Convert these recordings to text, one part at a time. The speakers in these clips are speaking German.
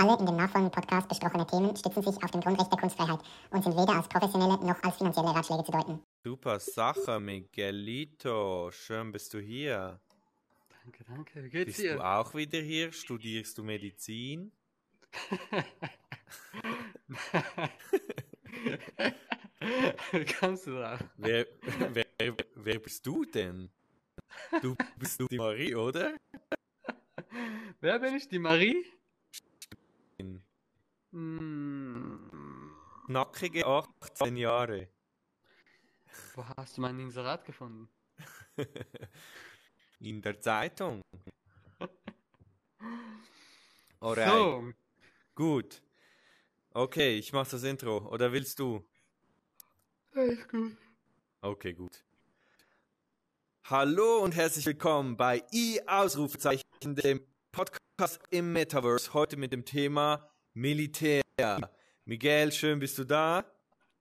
Alle in dem nachfolgenden Podcast besprochene Themen stützen sich auf dem Grundrecht der Kunstfreiheit und sind weder als professionelle noch als finanzielle Ratschläge zu deuten. Super Sache, Miguelito. Schön bist du hier. Danke, danke. Wie geht's Bist dir? du auch wieder hier? Studierst du Medizin? Wie kommst du drauf? Wer, wer, wer bist du denn? Du bist du die Marie, oder? Wer bin ich? Die Marie? Hm, Nackige 18 Jahre. wo hast du mein Inserat gefunden? In der Zeitung. Alright, So, gut. Okay, ich mach das Intro. Oder willst du? alles gut. Okay, gut. Hallo und herzlich willkommen bei I Ausrufezeichen, dem Podcast im Metaverse. Heute mit dem Thema Militär. Miguel, schön bist du da.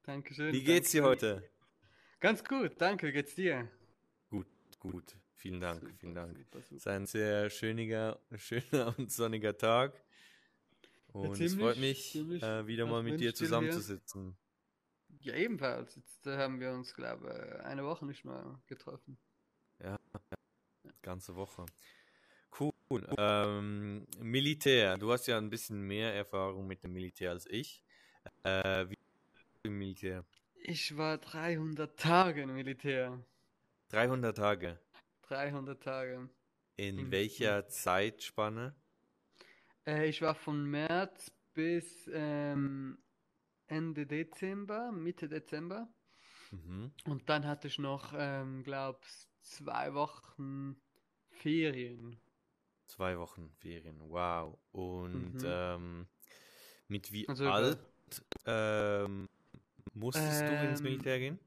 Dankeschön. Wie geht's dir heute? Ganz gut, danke. Wie geht's dir? Gut, gut. Vielen Dank, Super, vielen Dank. super, Es ist ein sehr schöner, schöner und sonniger Tag. Und es ziemlich, freut mich, äh, wieder mal mit dir zusammenzusitzen. Ja, ebenfalls. Jetzt äh, haben wir uns, glaube ich, eine Woche nicht mehr getroffen. Ganze Woche. Cool. Ähm, Militär. Du hast ja ein bisschen mehr Erfahrung mit dem Militär als ich. Äh, wie im Militär? Ich war 300 Tage im Militär. 300 Tage. 300 Tage. In Im- welcher Zeitspanne? Äh, ich war von März bis ähm, Ende Dezember, Mitte Dezember. Mhm. Und dann hatte ich noch, ähm, glaub's, zwei Wochen Ferien. Zwei Wochen Ferien. Wow. Und Mhm. ähm, mit wie Also alt ähm, musstest du ins Ähm, Militär gehen?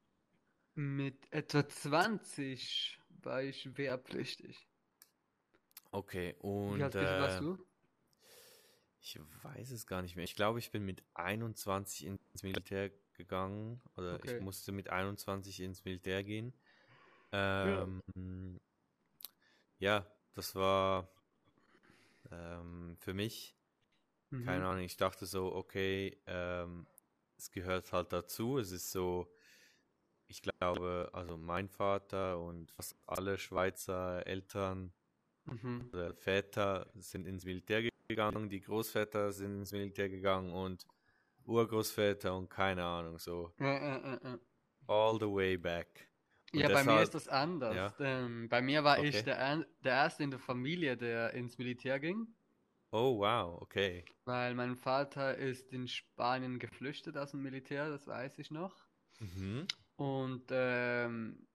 Mit etwa 20 war ich wehrpflichtig. Okay. Wie Und alt bist du, warst äh, du? Ich weiß es gar nicht mehr. Ich glaube, ich bin mit 21 ins Militär gegangen oder Okay. ich musste mit 21 ins Militär gehen. Ja. Ähm, ja, das war ähm, für mich, keine Mhm. Ahnung, ich dachte so, okay, ähm, es gehört halt dazu. Es ist so, ich glaube, also mein Vater und fast alle Schweizer Eltern Mhm. oder Väter sind ins Militär gegangen, die Großväter sind ins Militär gegangen und Urgroßväter und keine Ahnung, so all the way back. Und Ja, bei mir deshalb- ist das anders. Ja. Ähm, bei mir war ich Okay. der, Ein- der Erste in der Familie, der ins Militär ging, Oh, wow, okay. weil mein Vater ist in Spanien geflüchtet aus dem Militär, das weiß ich noch. Mhm. Und ähm,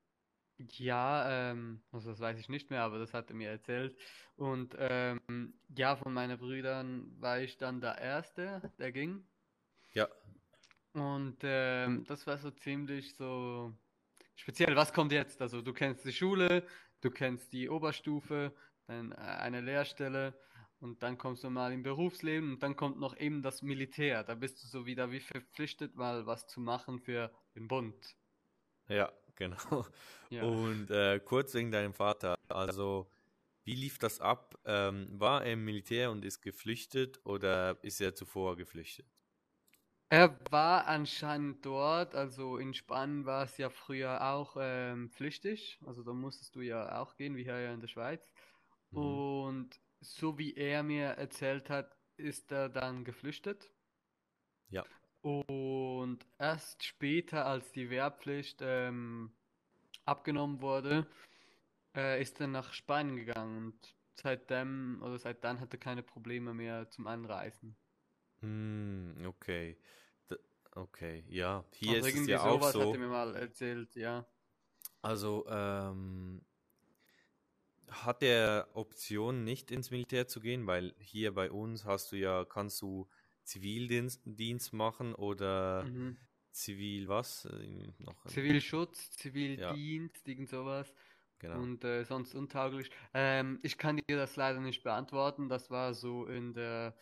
ja, ähm, also das weiß ich nicht mehr, aber das hat er mir erzählt. Und ähm, ja, von meinen Brüdern war ich dann der Erste, der ging. Ja, Und ähm, das war so ziemlich so speziell. Was kommt jetzt? Also du kennst die Schule, du kennst die Oberstufe, dann äh, eine Lehrstelle und dann kommst du mal im Berufsleben und dann kommt noch eben das Militär. Da bist du so wieder wie verpflichtet, mal was zu machen für den Bund. ja, genau. Ja. Und äh, kurz wegen deinem Vater, also wie lief das ab? Ähm, war er im Militär und ist geflüchtet oder ist er zuvor geflüchtet? Er war anscheinend dort, also in Spanien war es ja früher auch ähm, pflichtig, also da musstest du ja auch gehen, wie hier ja in der Schweiz. Mhm. Und so wie er mir erzählt hat, ist er dann geflüchtet. Ja. Und erst später, als die Wehrpflicht ähm, abgenommen wurde, äh, ist er nach Spanien gegangen und seitdem oder seit dann hat er keine Probleme mehr zum Anreisen. Hm, okay. D okay, ja. Hier Also ist es irgendwie ja auch sowas hat so. er mir mal erzählt, ja. Also, ähm, hat er Option, nicht ins Militär zu gehen? Weil hier bei uns hast du ja, kannst du Zivildienst Dienst machen oder Mhm. Zivil was? Äh, Noch Zivilschutz, Zivildienst, irgend sowas. genau. Und äh, sonst untauglich. Ähm, ich kann dir das leider nicht beantworten. Das war so in der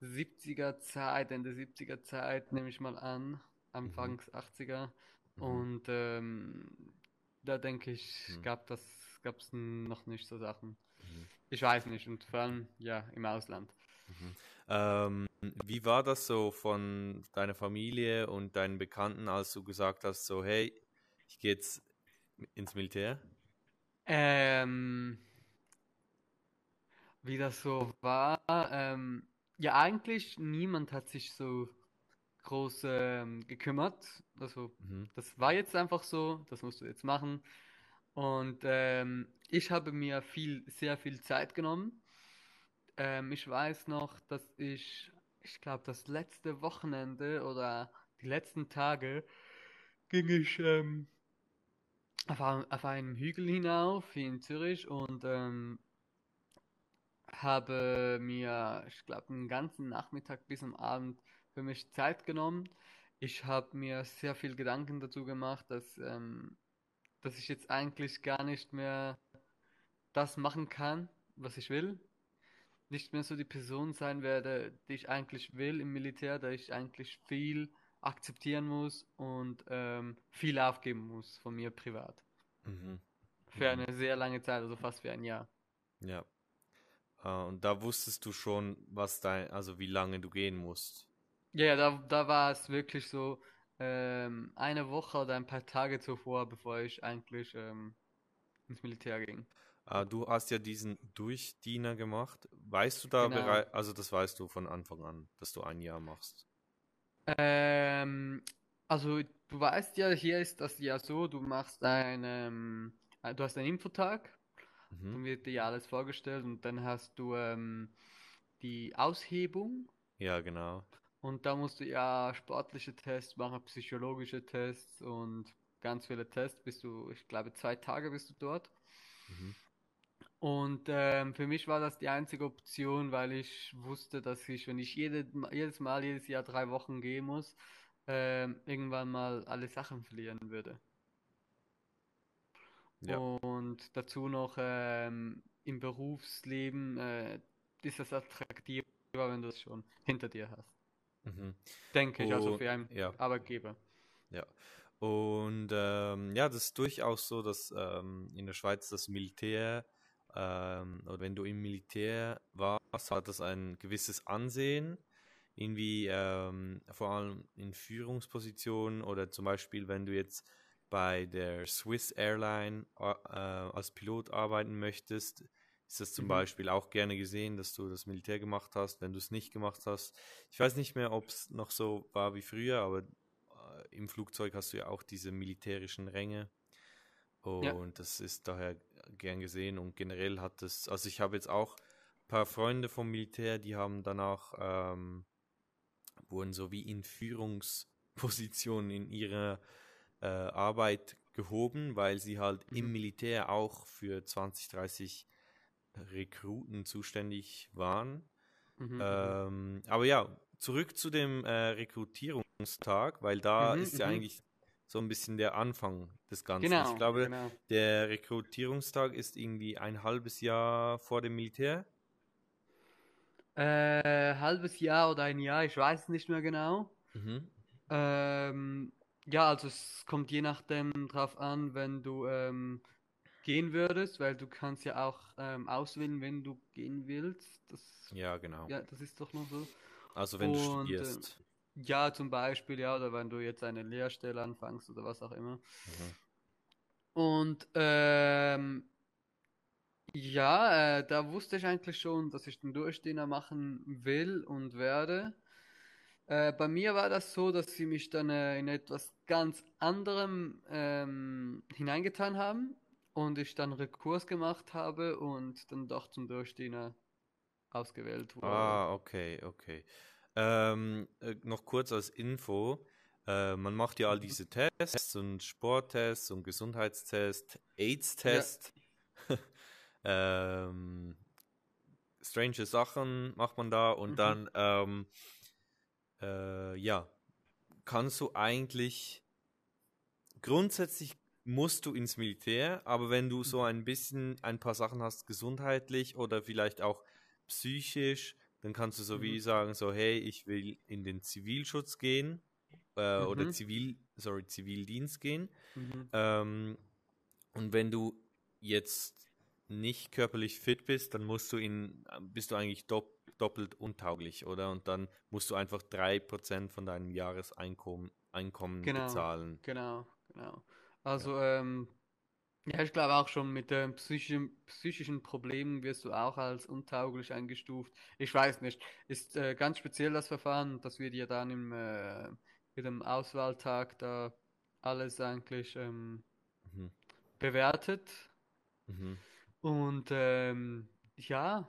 70er Zeit, Ende 70er Zeit, nehme ich mal an. Anfangs 80er. Mhm. Und ähm, da denke ich, Mhm. gab das, gab es noch nicht so Sachen. Mhm. Ich weiß nicht. Und vor allem, ja, im Ausland. Mhm. Ähm, wie war das so von deiner Familie und deinen Bekannten, als du gesagt hast, so, hey, ich gehe jetzt ins Militär? Ähm, wie das so war, ähm, ja, eigentlich niemand hat sich so groß ähm, gekümmert. Also, Mhm. das war jetzt einfach so, das musst du jetzt machen. Und ähm, ich habe mir viel, sehr viel Zeit genommen. Ähm, ich weiß noch, dass ich, ich glaube, das letzte Wochenende oder die letzten Tage ging ich ähm, auf, auf einem Hügel hinauf hier in Zürich und ähm, habe mir, ich glaube, den ganzen Nachmittag bis am Abend für mich Zeit genommen. Ich habe mir sehr viel Gedanken dazu gemacht, dass, ähm, dass ich jetzt eigentlich gar nicht mehr das machen kann, was ich will. Nicht mehr so die Person sein werde, die ich eigentlich will im Militär, da ich eigentlich viel akzeptieren muss und ähm, viel aufgeben muss von mir privat. Mhm. Für Mhm. eine sehr lange Zeit, also fast für ein Jahr. Ja. Äh, und da wusstest du schon, was dein, also wie lange du gehen musst. Ja, ja, da, da war es wirklich so ähm, eine Woche oder ein paar Tage zuvor, bevor ich eigentlich ähm, ins Militär ging. Äh, du hast ja diesen Durchdiener gemacht. Weißt du da Genau. bereit, also das weißt du von Anfang an, dass du ein Jahr machst. Ähm, also du weißt ja, hier ist das ja so, du machst einen, du hast einen Infotag, Mhm. dann wird dir ja alles vorgestellt und dann hast du ähm, die Aushebung Ja, genau. und da musst du ja sportliche Tests machen, psychologische Tests und ganz viele Tests, bist du, ich glaube, zwei Tage bist du dort. Mhm. Und ähm, für mich war das die einzige Option, weil ich wusste, dass ich, wenn ich jede, jedes Mal, jedes Jahr drei Wochen gehen muss, ähm, irgendwann mal alle Sachen verlieren würde. Ja. Und dazu noch ähm, im Berufsleben äh, ist es attraktiver, wenn du es schon hinter dir hast. Mhm. Denke ich, also für einen ja. Arbeitgeber. Ja. Und ähm, ja, das ist durchaus so, dass ähm, in der Schweiz das Militär, ähm, oder wenn du im Militär warst, hat das ein gewisses Ansehen. Irgendwie ähm, vor allem in Führungspositionen oder zum Beispiel, wenn du jetzt bei der Swiss Airline äh, als Pilot arbeiten möchtest, ist das zum Mhm. Beispiel auch gerne gesehen, dass du das Militär gemacht hast, wenn du es nicht gemacht hast. Ich weiß nicht mehr, ob es noch so war wie früher, aber äh, im Flugzeug hast du ja auch diese militärischen Ränge. Und Ja. das ist daher gern gesehen. Und generell hat es, also ich habe jetzt auch ein paar Freunde vom Militär, die haben danach, ähm, wurden so wie in Führungspositionen in ihrer äh, Arbeit gehoben, weil sie halt im Mhm. Militär auch für 20, 30 Rekruten zuständig waren. Mhm, mhm. Ähm, aber ja, zurück zu dem äh, Rekrutierungstag, weil da Mhm, ist ja mhm. eigentlich so ein bisschen der Anfang des Ganzen. Genau, ich glaube, genau. der Rekrutierungstag ist irgendwie ein halbes Jahr vor dem Militär. Äh, halbes Jahr oder ein Jahr, ich weiß es nicht mehr genau. Mhm. Ähm, ja, also es kommt je nachdem drauf an, wenn du ähm, gehen würdest, weil du kannst ja auch ähm, auswählen, wenn du gehen willst. Das, Ja, genau. ja, das ist doch nur so. Also wenn du Und, äh, studierst. Ja, zum Beispiel, ja, oder wenn du jetzt eine Lehrstelle anfängst oder was auch immer. Mhm. Und ähm, ja, äh, da wusste ich eigentlich schon, dass ich den Durchdiener machen will und werde. Äh, bei mir war das so, dass sie mich dann äh, in etwas ganz anderem ähm, hineingetan haben und ich dann Rekurs gemacht habe und dann doch zum Durchdiener ausgewählt wurde. Ah, okay, okay. Ähm, äh, noch kurz als Info. Äh, man macht ja all diese Tests und Sporttests und Gesundheitstests, AIDS-Test. ähm, strange Sachen macht man da und Mhm. dann, ähm, äh, ja, kannst du eigentlich, grundsätzlich musst du ins Militär, aber wenn du so ein bisschen ein paar Sachen hast, gesundheitlich oder vielleicht auch psychisch, dann kannst du so wie Mhm. sagen, so, hey, ich will in den Zivilschutz gehen äh, oder Mhm. Zivil, sorry, Zivildienst gehen. Mhm. Ähm, und wenn du jetzt nicht körperlich fit bist, dann musst du in, bist du eigentlich dopp, doppelt untauglich, oder? Und dann musst du einfach 3% von deinem Jahreseinkommen Einkommen Genau, bezahlen. genau, genau. Also, ähm, ja, ich glaube auch schon mit den psychischen, psychischen Problemen wirst du auch als untauglich eingestuft. Ich weiß nicht. Ist äh, ganz speziell das Verfahren, das wird ja dann im, äh, mit dem Auswahltag da alles eigentlich ähm, Mhm. bewertet. Mhm. Und ähm, ja,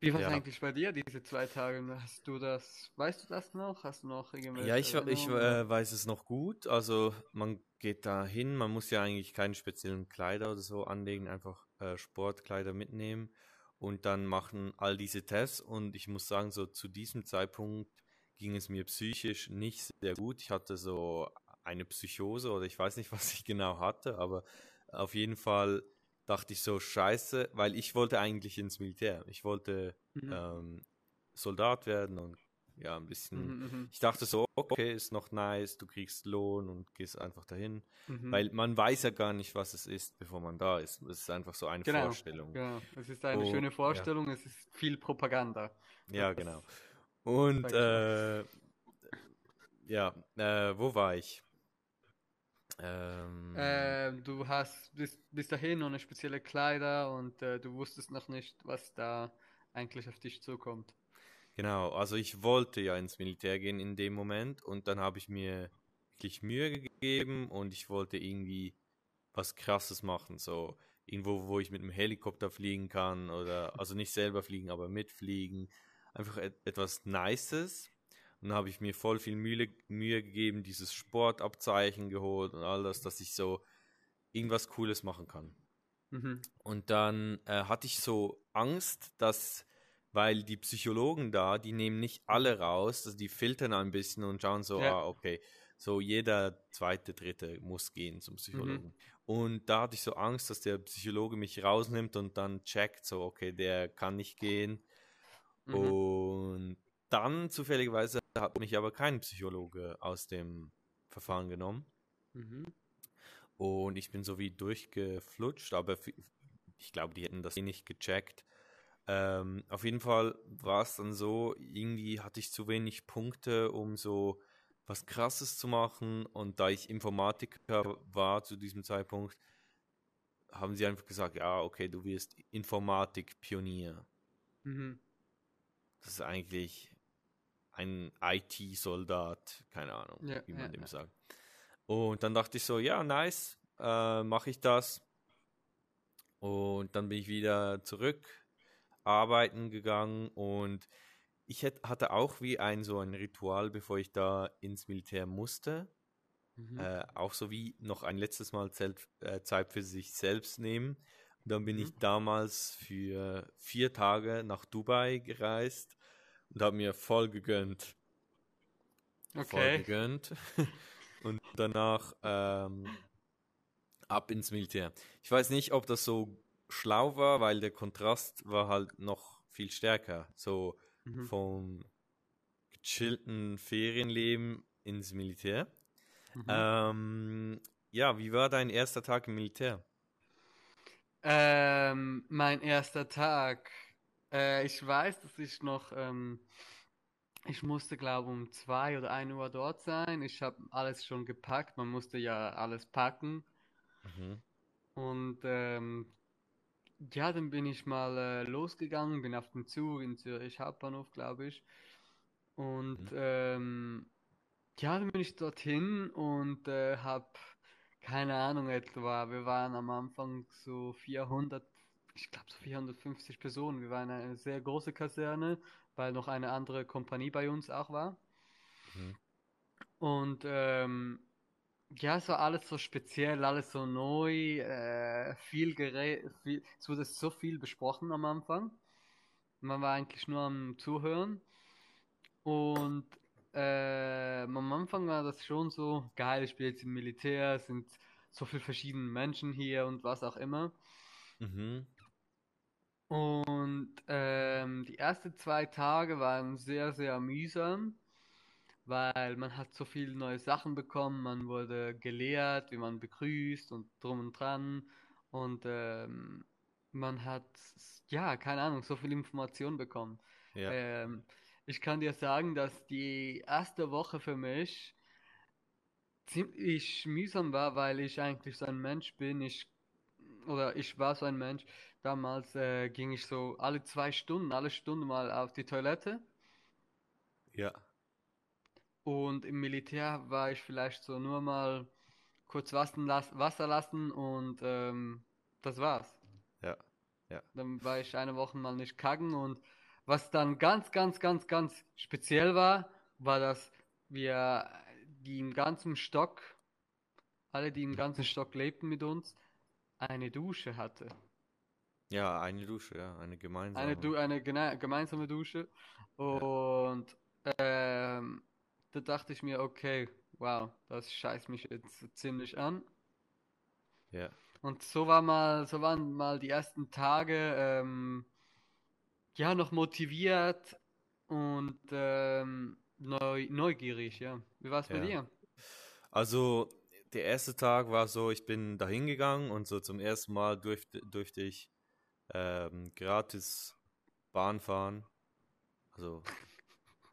wie war es Ja. eigentlich bei dir diese zwei Tage? Hast du das, weißt du das noch? Hast du noch Ja, ich, ich äh, weiß es noch gut. Also man geht da hin, man muss ja eigentlich keine speziellen Kleider oder so anlegen, einfach äh, Sportkleider mitnehmen und dann machen all diese Tests. Und ich muss sagen, so zu diesem Zeitpunkt ging es mir psychisch nicht sehr gut. Ich hatte so eine Psychose oder ich weiß nicht, was ich genau hatte, aber auf jeden Fall dachte ich so, scheiße, weil ich wollte eigentlich ins Militär. Ich wollte Mhm. ähm, Soldat werden und ja, ein bisschen Mhm, mhm, ich dachte so, okay, ist noch nice, du kriegst Lohn und gehst einfach dahin. mhm. Weil man weiß ja gar nicht, was es ist, bevor man da ist. Es ist einfach so eine Genau, Vorstellung. Genau, es ist eine Oh, schöne ja. Vorstellung, es ist viel Propaganda. Ja, Das- genau. Und äh, ja, äh, wo war ich? Ähm, Ähm, du hast bis, bis dahin ohne spezielle Kleider und äh, du wusstest noch nicht, was da eigentlich auf dich zukommt. Genau, also ich wollte ja ins Militär gehen in dem Moment und dann habe ich mir wirklich Mühe gegeben und ich wollte irgendwie was Krasses machen, so irgendwo, wo ich mit einem Helikopter fliegen kann oder also nicht selber fliegen, aber mitfliegen, einfach et etwas Nices. Und dann habe ich mir voll viel Mühe, Mühe gegeben, dieses Sportabzeichen geholt und all das, dass ich so irgendwas Cooles machen kann. Mhm. Und dann äh, hatte ich so Angst, dass, weil die Psychologen da, die nehmen nicht alle raus, also die filtern ein bisschen und schauen so, Ja. ah, okay, so jeder zweite, dritte muss gehen zum Mhm. Psychologen. Und da hatte ich so Angst, dass der Psychologe mich rausnimmt und dann checkt, so, okay, der kann nicht gehen. Mhm. Und dann zufälligerweise hat mich aber kein Psychologe aus dem Verfahren genommen. Mhm. Und ich bin so wie durchgeflutscht, aber ich glaube, die hätten das eh nicht gecheckt. Ähm, auf jeden Fall war es dann so, irgendwie hatte ich zu wenig Punkte, um so was Krasses zu machen. Und da ich Informatiker war zu diesem Zeitpunkt, haben sie einfach gesagt, ja, okay, du wirst Informatik-Pionier. Mhm. Das ist eigentlich ein IT-Soldat, keine Ahnung, Ja, wie man ja, dem ja. sagt. Und dann dachte ich so, ja, nice, äh, mache ich das. Und dann bin ich wieder zurück arbeiten gegangen und ich hatte auch wie ein so ein Ritual, bevor ich da ins Militär musste. Mhm. Äh, auch so wie noch ein letztes Mal Zelt, äh, Zeit für sich selbst nehmen. Und dann bin Mhm. ich damals für vier Tage nach Dubai gereist und habe mir voll gegönnt. Voll Okay. gegönnt. und danach ähm, ab ins Militär. Ich weiß nicht, ob das so schlau war, weil der Kontrast war halt noch viel stärker. So Mhm. vom gechillten Ferienleben ins Militär. Mhm. Ähm, ja, wie war dein erster Tag im Militär? Ähm, mein erster Tag. Äh, ich weiß, dass ich noch, ähm, ich musste, glaube um zwei oder ein Uhr dort sein. Ich habe alles schon gepackt. Man musste ja alles packen. Mhm. Und ähm, ja, dann bin ich mal äh, losgegangen, bin auf den Zug in Zürich Hauptbahnhof, glaube ich. Und Mhm. ähm, ja, dann bin ich dorthin und äh, habe keine Ahnung etwa. Wir waren am Anfang so 400, ich glaube so 450 Personen. Wir waren eine sehr große Kaserne, weil noch eine andere Kompanie bei uns auch war. Mhm. Und ähm, ja, es war alles so speziell, alles so neu, äh, viel gerät, viel, es wurde so viel besprochen am Anfang. Man war eigentlich nur am Zuhören. Und äh, am Anfang war das schon so, geil, ich bin jetzt im Militär, es sind so viele verschiedene Menschen hier und was auch immer. Mhm. Und ähm, die ersten zwei Tage waren sehr, sehr mühsam, weil man hat so viele neue Sachen bekommen, man wurde gelehrt, wie man begrüßt und drum und dran. Und ähm, man hat, ja, keine Ahnung, so viel Information bekommen. Ja. Ähm, ich kann dir sagen, dass die erste Woche für mich ziemlich mühsam war, weil ich eigentlich so ein Mensch bin. Ich, oder ich war so ein Mensch. Damals äh, ging ich so alle zwei Stunden, alle Stunde mal auf die Toilette. Ja. Und im Militär war ich vielleicht so nur mal kurz Wasser lassen, Wasser lassen und ähm, das war's. Ja. Ja. Dann war ich eine Woche mal nicht kacken und was dann ganz, ganz, ganz, ganz speziell war, war, dass wir die im ganzen Stock, alle, die im ganzen Stock lebten mit uns, eine Dusche hatte. Ja, eine Dusche, ja, eine gemeinsame. Eine, du eine gemeinsame Dusche. Und ähm, da dachte ich mir, okay, wow, das scheißt mich jetzt ziemlich an. Ja. Und so war mal, so waren mal die ersten Tage, ähm, ja, noch motiviert und ähm, neu, neugierig, ja. Wie war es bei Ja. dir? Also, der erste Tag war so, ich bin da hingegangen und so zum ersten Mal durfte, durfte ich ähm, gratis Bahn fahren. Also,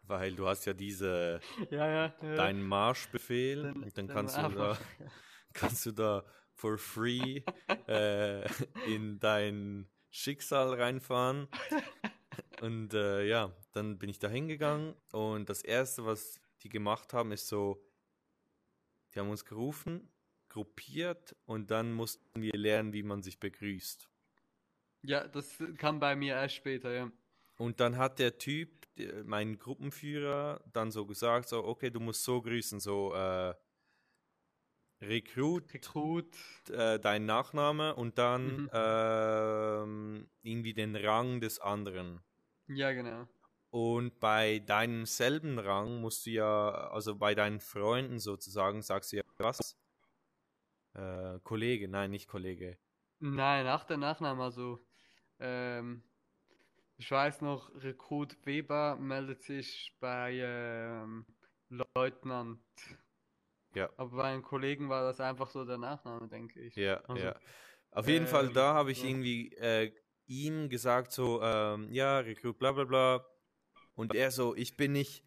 weil du hast ja diese, Ja, ja, ja. deinen Marschbefehl Dann- und dann kannst du da, kannst du da for free äh, in dein Schicksal reinfahren. Und äh, ja, dann bin ich da hingegangen und das erste, was die gemacht haben, ist so, die haben uns gerufen, gruppiert und dann mussten wir lernen, wie man sich begrüßt. Ja, das kam bei mir erst später, ja. Und dann hat der Typ, mein Gruppenführer, dann so gesagt, so, okay, du musst so grüßen, so, äh, Rekrut, Rekrut. äh, dein Nachname und dann Mhm. ähm, irgendwie den Rang des anderen. Ja, genau. Und bei deinem selben Rang musst du ja, also bei deinen Freunden sozusagen, sagst du ja was? Äh, Kollege, nein, nicht Kollege. Nein, nach der Nachname, also, ähm, ich weiß noch, Rekrut Weber meldet sich bei ähm, Leutnant. Ja. Aber bei einem Kollegen war das einfach so der Nachname, denke ich. Ja, Also, ja. Auf jeden Fall, ähm, da habe ich so. irgendwie äh, ihm gesagt, so, ähm, ja, Rekrut, bla bla bla. Und er so, ich bin nicht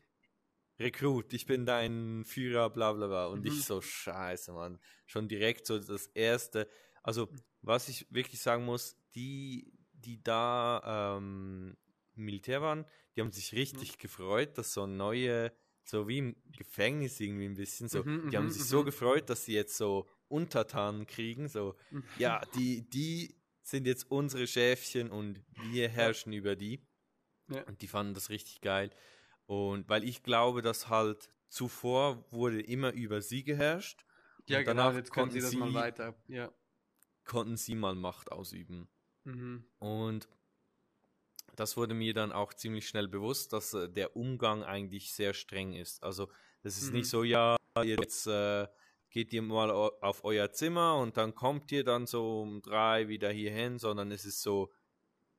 Rekrut, ich bin dein Führer, bla bla bla. Und Mhm. ich so, scheiße, Mann. Schon direkt so das erste. Also, was ich wirklich sagen muss, die, die da ähm, Militär waren, die haben sich richtig Mhm. gefreut, dass so neue, so wie im Gefängnis irgendwie ein bisschen, so, Mhm, die haben mhm, sich so mhm. gefreut, dass sie jetzt so Untertanen kriegen, so, Mhm. ja, die, die sind jetzt unsere Schäfchen und wir herrschen über die. Ja. Und die fanden das richtig geil. Und weil ich glaube, dass halt zuvor wurde immer über sie geherrscht. Ja, und genau, danach jetzt können sie konnten das mal weiter. Ja. Konnten sie mal Macht ausüben. Mhm. Und das wurde mir dann auch ziemlich schnell bewusst, dass äh, der Umgang eigentlich sehr streng ist. Also das ist Mhm. nicht so, ja, jetzt äh, geht ihr mal au- auf euer Zimmer und dann kommt ihr dann so um drei wieder hierhin, sondern es ist so,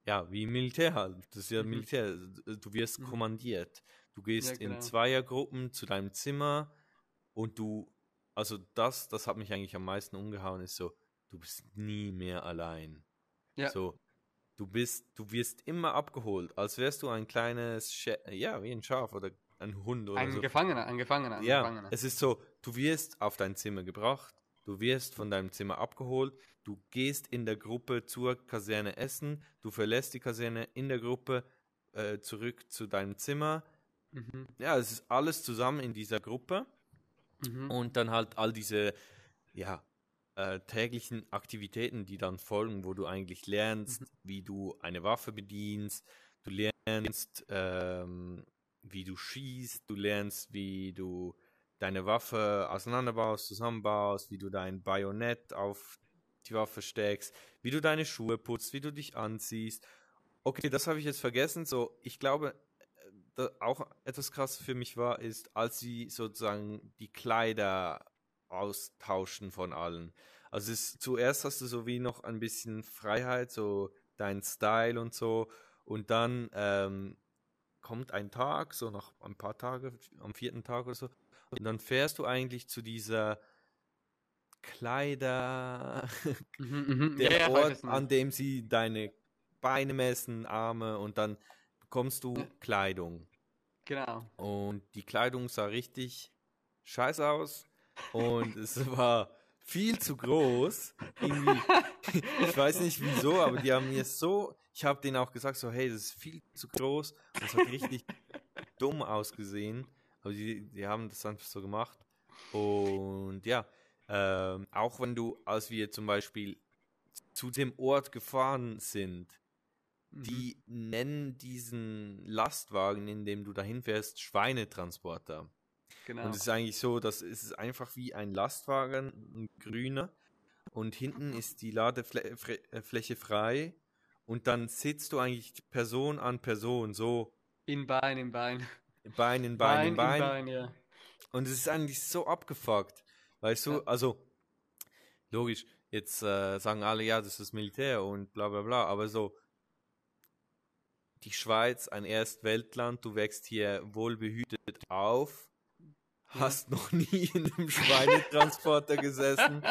ja, wie Militär halt. Das ist ja Mhm. Militär. Du wirst Mhm. kommandiert. Du gehst genau. in Zweiergruppen zu deinem Zimmer und du, also das, das hat mich eigentlich am meisten umgehauen, ist so, du bist nie mehr allein. Ja. So, du bist, du wirst immer abgeholt, als wärst du ein kleines, Schä ja, wie ein Schaf oder ein Hund oder Ein so. Gefangener, ein Gefangener, ein Ja, Gefangener. es ist so, du wirst auf dein Zimmer gebracht, du wirst von deinem Zimmer abgeholt, du gehst in der Gruppe zur Kaserne essen, du verlässt die Kaserne in der Gruppe äh, zurück zu deinem Zimmer. Mhm. Ja, es ist alles zusammen in dieser Gruppe Mhm. und dann halt all diese, ja, äh, täglichen Aktivitäten, die dann folgen, wo du eigentlich lernst, wie du eine Waffe bedienst, du lernst, ähm, wie du schießt, du lernst, wie du deine Waffe auseinanderbaust, zusammenbaust, wie du dein Bajonett auf die Waffe steckst, wie du deine Schuhe putzt, wie du dich anziehst. Okay, das habe ich jetzt vergessen. So, ich glaube, äh, auch etwas krass für mich war, ist, als sie sozusagen die Kleider austauschen von allen. Also es ist, zuerst hast du so wie noch ein bisschen Freiheit, so dein Style und so. Und dann ähm, kommt ein Tag, so nach ein paar Tage, am vierten Tag oder so, und dann fährst du eigentlich zu dieser Kleider, Mhm, mhm. der Ja, Ort, an dem sie deine Beine messen, Arme und dann bekommst du. Kleidung. Genau. Und die Kleidung sah richtig scheiße aus und es war viel zu groß. Irgendwie, ich weiß nicht wieso, aber die haben mir so, ich habe denen auch gesagt, so, hey, das ist viel zu groß und es hat richtig dumm ausgesehen. Aber die, die haben das einfach so gemacht. Und ja, ähm, auch wenn du, als wir zum Beispiel zu dem Ort gefahren sind, Mhm. die nennen diesen Lastwagen, in dem du dahin fährst, Schweinetransporter. Genau. Und es ist eigentlich so, dass es ist einfach wie ein Lastwagen, ein grüner. Und hinten ist die Ladefläche frei. Und dann sitzt du eigentlich Person an Person, so In Bein, in Bein. Bein in Bein in Bein. Bein, ja. Und es ist eigentlich so abgefuckt. Weißt du, Ja. also, logisch, jetzt äh, sagen alle, ja, das ist Militär und bla bla bla, aber so, die Schweiz, ein Erstweltland, du wächst hier wohlbehütet auf. Hast noch nie in einem Schweinetransporter gesessen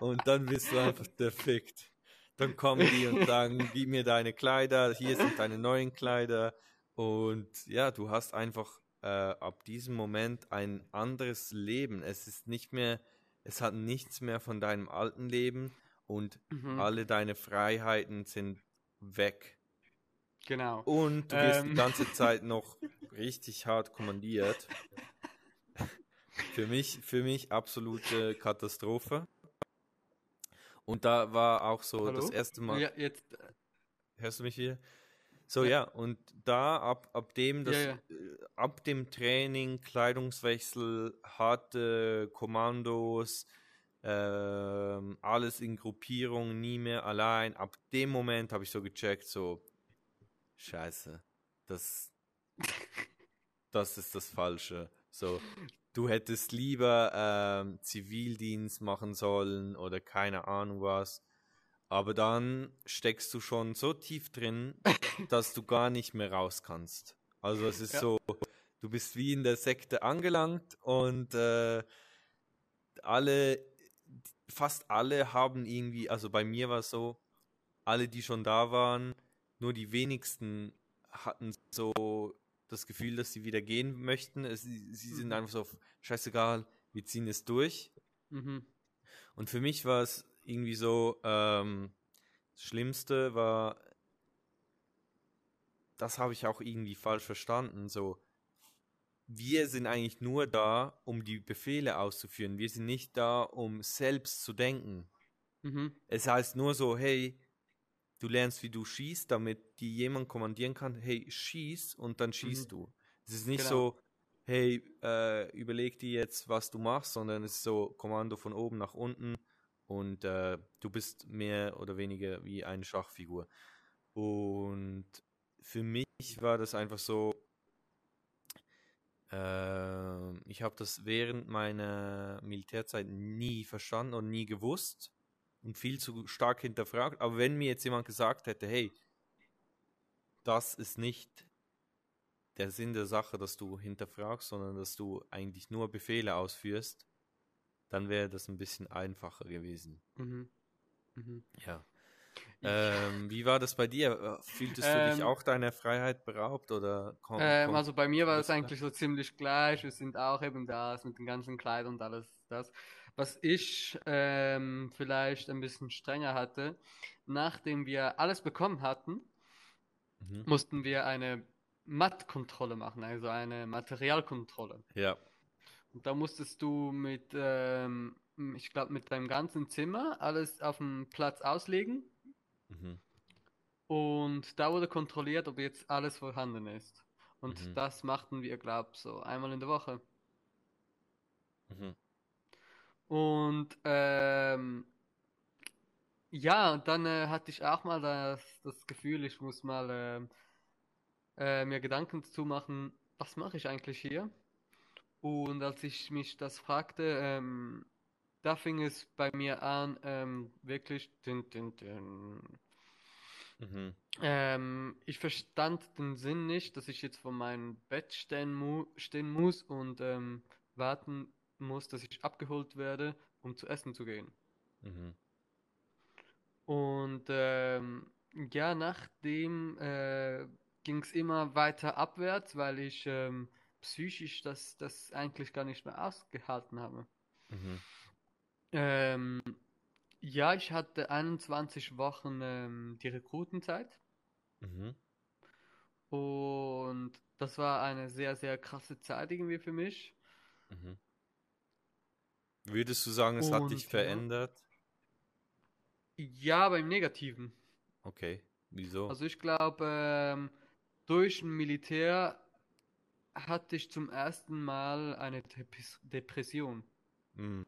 und dann bist du einfach defekt. Dann kommen die und sagen, gib mir deine Kleider, hier sind deine neuen Kleider und ja, du hast einfach äh, ab diesem Moment ein anderes Leben. Es ist nicht mehr, es hat nichts mehr von deinem alten Leben und Mhm. alle deine Freiheiten sind weg. Genau. Und du wirst die Ähm. ganze Zeit noch richtig hart kommandiert. Für mich, für mich absolute Katastrophe. Und da war auch so Hallo? das erste Mal. Ja, jetzt. äh, Hörst du mich hier? So, Ja. ja, und da ab, ab dem, das, Ja, ja. äh, ab dem Training, Kleidungswechsel, harte Kommandos, ähm, alles in Gruppierung, nie mehr allein. Ab dem Moment habe ich so gecheckt, so, scheiße, das, das ist das Falsche. So, du hättest lieber ähm, Zivildienst machen sollen oder keine Ahnung was. Aber dann steckst du schon so tief drin, dass du gar nicht mehr raus kannst. Also es ist Ja. so, du bist wie in der Sekte angelangt und äh, alle, fast alle haben irgendwie, also bei mir war es so, alle, die schon da waren, nur die wenigsten hatten so das Gefühl, dass sie wieder gehen möchten. Es, sie sie sind Mhm. einfach so, scheißegal, wir ziehen es durch. Mhm. Und für mich war es irgendwie so, ähm, das Schlimmste war, das habe ich auch irgendwie falsch verstanden, so, wir sind eigentlich nur da, um die Befehle auszuführen. Wir sind nicht da, um selbst zu denken. Mhm. Es heißt nur so, hey, du lernst, wie du schießt, damit dir jemand kommandieren kann, hey, schieß und dann schießt du. Es ist nicht Genau. so, hey, äh, überleg dir jetzt, was du machst, sondern es ist so Kommando von oben nach unten und äh, du bist mehr oder weniger wie eine Schachfigur. Und für mich war das einfach so, ähm, ich habe das während meiner Militärzeit nie verstanden und nie gewusst und viel zu stark hinterfragt. Aber wenn mir jetzt jemand gesagt hätte, hey, das ist nicht der Sinn der Sache, dass du hinterfragst, sondern dass du eigentlich nur Befehle ausführst, dann wäre das ein bisschen einfacher gewesen. Mhm. Mhm. Ja. Ähm, wie war das bei dir? Fühltest du dich Ähm, auch deiner Freiheit beraubt oder komm, Ähm, komm, also bei mir war es eigentlich so ziemlich gleich. Wir sind auch eben da mit den ganzen Kleidern und alles das. Was ich ähm, vielleicht ein bisschen strenger hatte, nachdem wir alles bekommen hatten, Mhm. mussten wir eine Mattkontrolle machen, also eine Materialkontrolle. Ja. Und da musstest du mit, ähm, ich glaube, mit deinem ganzen Zimmer alles auf dem Platz auslegen. Mhm. Und da wurde kontrolliert, ob jetzt alles vorhanden ist. Und Mhm. das machten wir, glaube ich, so einmal in der Woche. Mhm. Und ähm, ja, und dann äh, hatte ich auch mal das, das Gefühl, ich muss mal ähm, äh, mir Gedanken dazu machen, was mache ich eigentlich hier? Und als ich mich das fragte, ähm, da fing es bei mir an, ähm, wirklich, dün, dün, dün, Mhm. Ähm, ich verstand den Sinn nicht, dass ich jetzt vor meinem Bett stehen, mu stehen muss und ähm, warten muss, dass ich abgeholt werde um zu essen zu gehen. Mhm. Und ähm, ja, nachdem äh, ging es immer weiter abwärts, weil ich ähm, psychisch das, das eigentlich gar nicht mehr ausgehalten habe. Mhm. Ähm, ja, ich hatte 21 Wochen ähm, die Rekrutenzeit Mhm. und das war eine sehr, sehr krasse Zeit irgendwie für mich. Mhm. Würdest du sagen, es hat dich Und verändert? ja, aber im Negativen. Okay. Wieso? Also ich glaube, ähm, durch ein Militär hatte ich zum ersten Mal eine Depres- Depression, Mhm.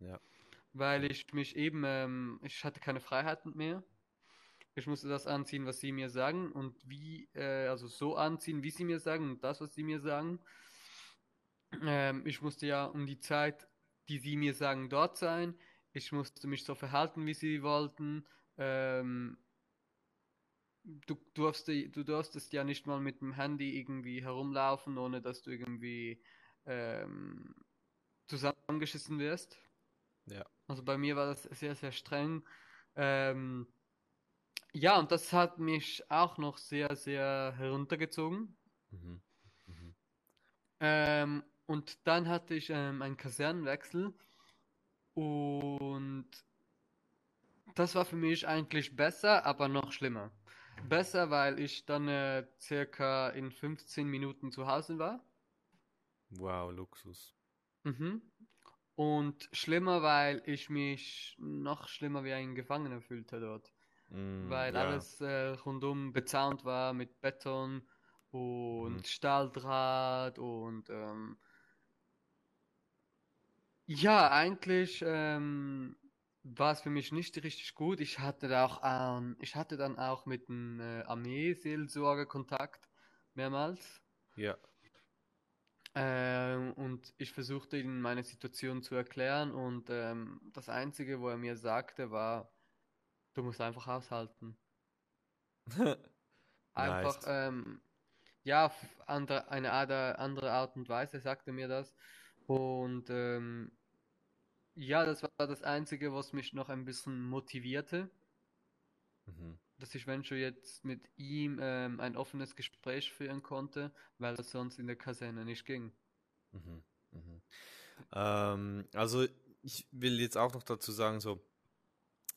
Ja. Weil ich mich eben, ähm, ich hatte keine Freiheiten mehr. Ich musste das anziehen, was sie mir sagen und wie, äh, also so anziehen, wie sie mir sagen und das, was sie mir sagen. Ähm, ich musste ja um die Zeit, die sie mir sagen, dort sein. Ich musste mich so verhalten, wie sie wollten. Ähm, du durfst, du durftest ja nicht mal mit dem Handy irgendwie herumlaufen, ohne dass du irgendwie ähm, zusammengeschissen wirst. Ja. Also bei mir war das sehr, sehr streng. Ähm, ja, und das hat mich auch noch sehr, sehr heruntergezogen. Mhm. Mhm. Ähm, und dann hatte ich ähm, einen Kasernenwechsel und das war für mich eigentlich besser, aber noch schlimmer. Besser, weil ich dann äh, circa in 15 Minuten zu Hause war. Wow, Luxus. Mhm. Und schlimmer, weil ich mich noch schlimmer wie ein Gefangener fühlte dort. Mm, Weil ja. alles äh, rundum bezaunt war mit Beton und Mhm. Stahldraht und ähm, ja, eigentlich ähm, war es für mich nicht richtig gut. Ich hatte da auch, ähm, ich hatte dann auch mit einem äh, Armeeseelsorger Kontakt mehrmals. Ja. Ähm, und ich versuchte ihm meine Situation zu erklären und ähm, das Einzige, wo er mir sagte, war, du musst einfach aushalten. Einfach, Nice. ähm, ja, auf andere, eine andere Art und Weise sagte mir das. Und ähm, ja, das war das Einzige, was mich noch ein bisschen motivierte, Mhm. Dass ich, wenn schon jetzt mit ihm ähm, ein offenes Gespräch führen konnte, weil das sonst in der Kaserne nicht ging. Mhm. Mhm. Ähm, also ich will jetzt auch noch dazu sagen, so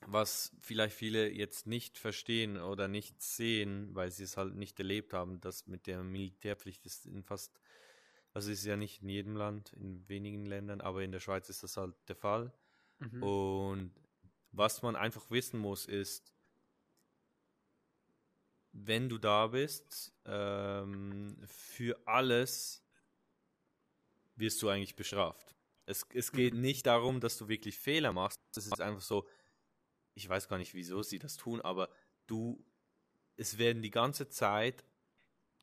was vielleicht viele jetzt nicht verstehen oder nicht sehen, weil sie es halt nicht erlebt haben, das mit der Militärpflicht ist in fast, also ist ja nicht in jedem Land, in wenigen Ländern, aber in der Schweiz ist das halt der Fall. Mhm. Und was man einfach wissen muss, ist, wenn du da bist, ähm, für alles wirst du eigentlich bestraft. Es, es geht Mhm. nicht darum, dass du wirklich Fehler machst. Es ist einfach so, ich weiß gar nicht, wieso sie das tun, aber du, es werden die ganze Zeit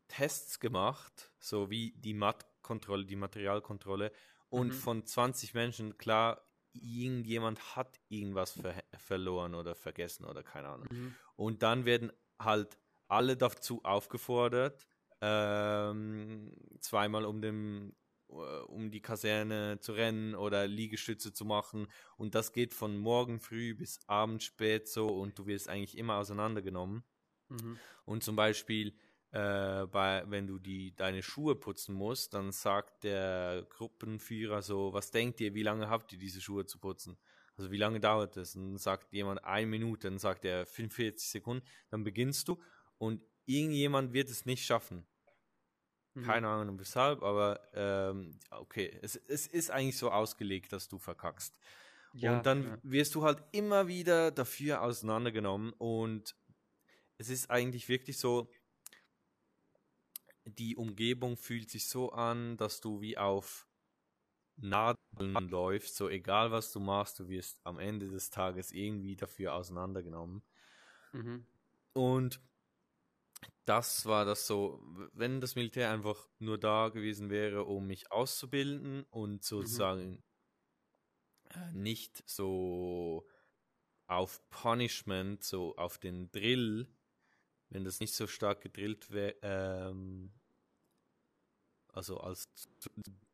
Tests gemacht, so wie die Mat-Kontrolle, die Materialkontrolle. Und Mhm. von 20 Menschen, klar, irgendjemand hat irgendwas ver verloren oder vergessen oder keine Ahnung. Mhm. Und dann werden halt alle dazu aufgefordert, ähm, zweimal um den äh, um die Kaserne zu rennen oder Liegestütze zu machen. Und das geht von morgen früh bis abends spät so und du wirst eigentlich immer auseinandergenommen. Mhm. Und zum Beispiel, äh, bei, wenn du die, deine Schuhe putzen musst, dann sagt der Gruppenführer so, was denkt ihr, wie lange habt ihr diese Schuhe zu putzen? Also wie lange dauert es? Und dann sagt jemand eine Minute, dann sagt er 45 Sekunden, dann beginnst du und irgendjemand wird es nicht schaffen. Mhm. Keine Ahnung weshalb, aber ähm, okay, es, es ist eigentlich so ausgelegt, dass du verkackst. Ja, und dann ja. wirst du halt immer wieder dafür auseinandergenommen und es ist eigentlich wirklich so, die Umgebung fühlt sich so an, dass du wie auf Nadeln läufst, so egal was du machst, du wirst am Ende des Tages irgendwie dafür auseinandergenommen. Mhm. Und das war das so, wenn das Militär einfach nur da gewesen wäre, um mich auszubilden und sozusagen äh, nicht so auf Punishment, so auf den Drill, wenn das nicht so stark gedrillt wäre, ähm, also als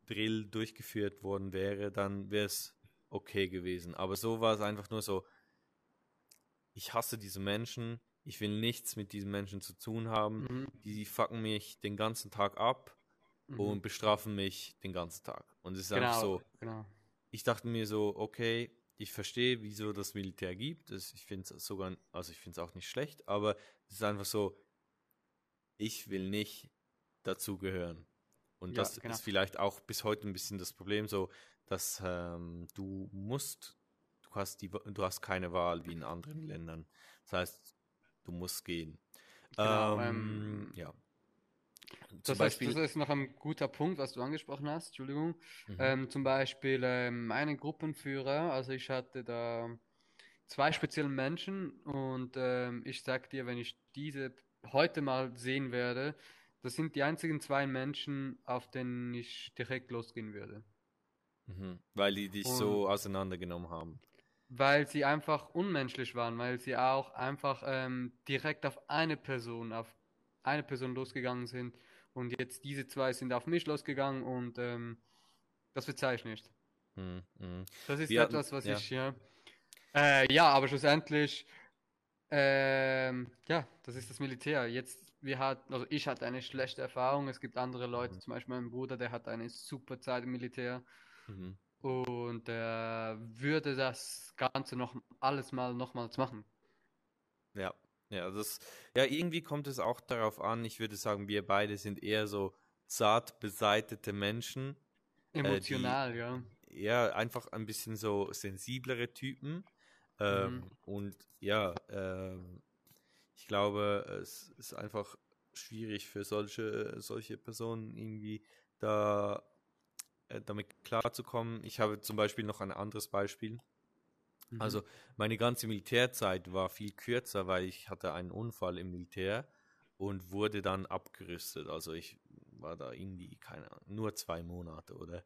Drill durchgeführt worden wäre, dann wäre es okay gewesen. Aber so war es einfach nur so, ich hasse diese Menschen, ich will nichts mit diesen Menschen zu tun haben, Mhm. die fucken mich den ganzen Tag ab Mhm. und bestrafen mich den ganzen Tag. Und es ist genau, einfach so, genau. ich dachte mir so, okay, ich verstehe, wieso das Militär gibt. Das, ich finde es sogar, also ich finde es auch nicht schlecht, aber es ist einfach so, ich will nicht dazugehören. Und Ja, das genau. ist vielleicht auch bis heute ein bisschen das Problem, so, dass ähm, du musst, du hast die, du hast keine Wahl wie in anderen Ländern. Das heißt, du musst gehen. Genau, ähm, ähm, ja. Zum Das heißt, Beispiel, das ist noch ein guter Punkt, was du angesprochen hast, Entschuldigung. Mhm. Ähm, zum Beispiel ähm, einen Gruppenführer, also ich hatte da zwei spezielle Menschen und ähm, ich sag dir, wenn ich diese heute mal sehen werde, das sind die einzigen zwei Menschen, auf denen ich direkt losgehen würde. mhm. weil die dich so auseinandergenommen haben. Weil sie einfach unmenschlich waren, weil sie auch einfach ähm, direkt auf eine Person, auf eine Person losgegangen sind. Und jetzt diese zwei sind auf mich losgegangen und ähm, das verzeih ich nicht. Mhm. Mhm. Das ist Wir hatten- etwas, was ja. ich, ja. Äh, ja, aber schlussendlich, ähm, ja, das ist das Militär. Jetzt, wir hatten, also ich hatte eine schlechte Erfahrung. Es gibt andere Leute, Mhm. zum Beispiel mein Bruder, der hat eine super Zeit im Militär Mhm. Und der würde das Ganze noch alles mal nochmals machen. Ja, ja, das, ja, irgendwie kommt es auch darauf an. Ich würde sagen, wir beide sind eher so zart beseitete Menschen. Äh, die- Emotional, ja. Ja, einfach ein bisschen so sensiblere Typen. Ähm, Mhm. Und ja, ähm, ich glaube, es ist einfach schwierig für solche, solche Personen irgendwie da äh, damit klarzukommen. Ich habe zum Beispiel noch ein anderes Beispiel. Mhm. Also meine ganze Militärzeit war viel kürzer, weil ich hatte einen Unfall im Militär und wurde dann abgerüstet. Also ich war da irgendwie, keine Ahnung, nur zwei Monate oder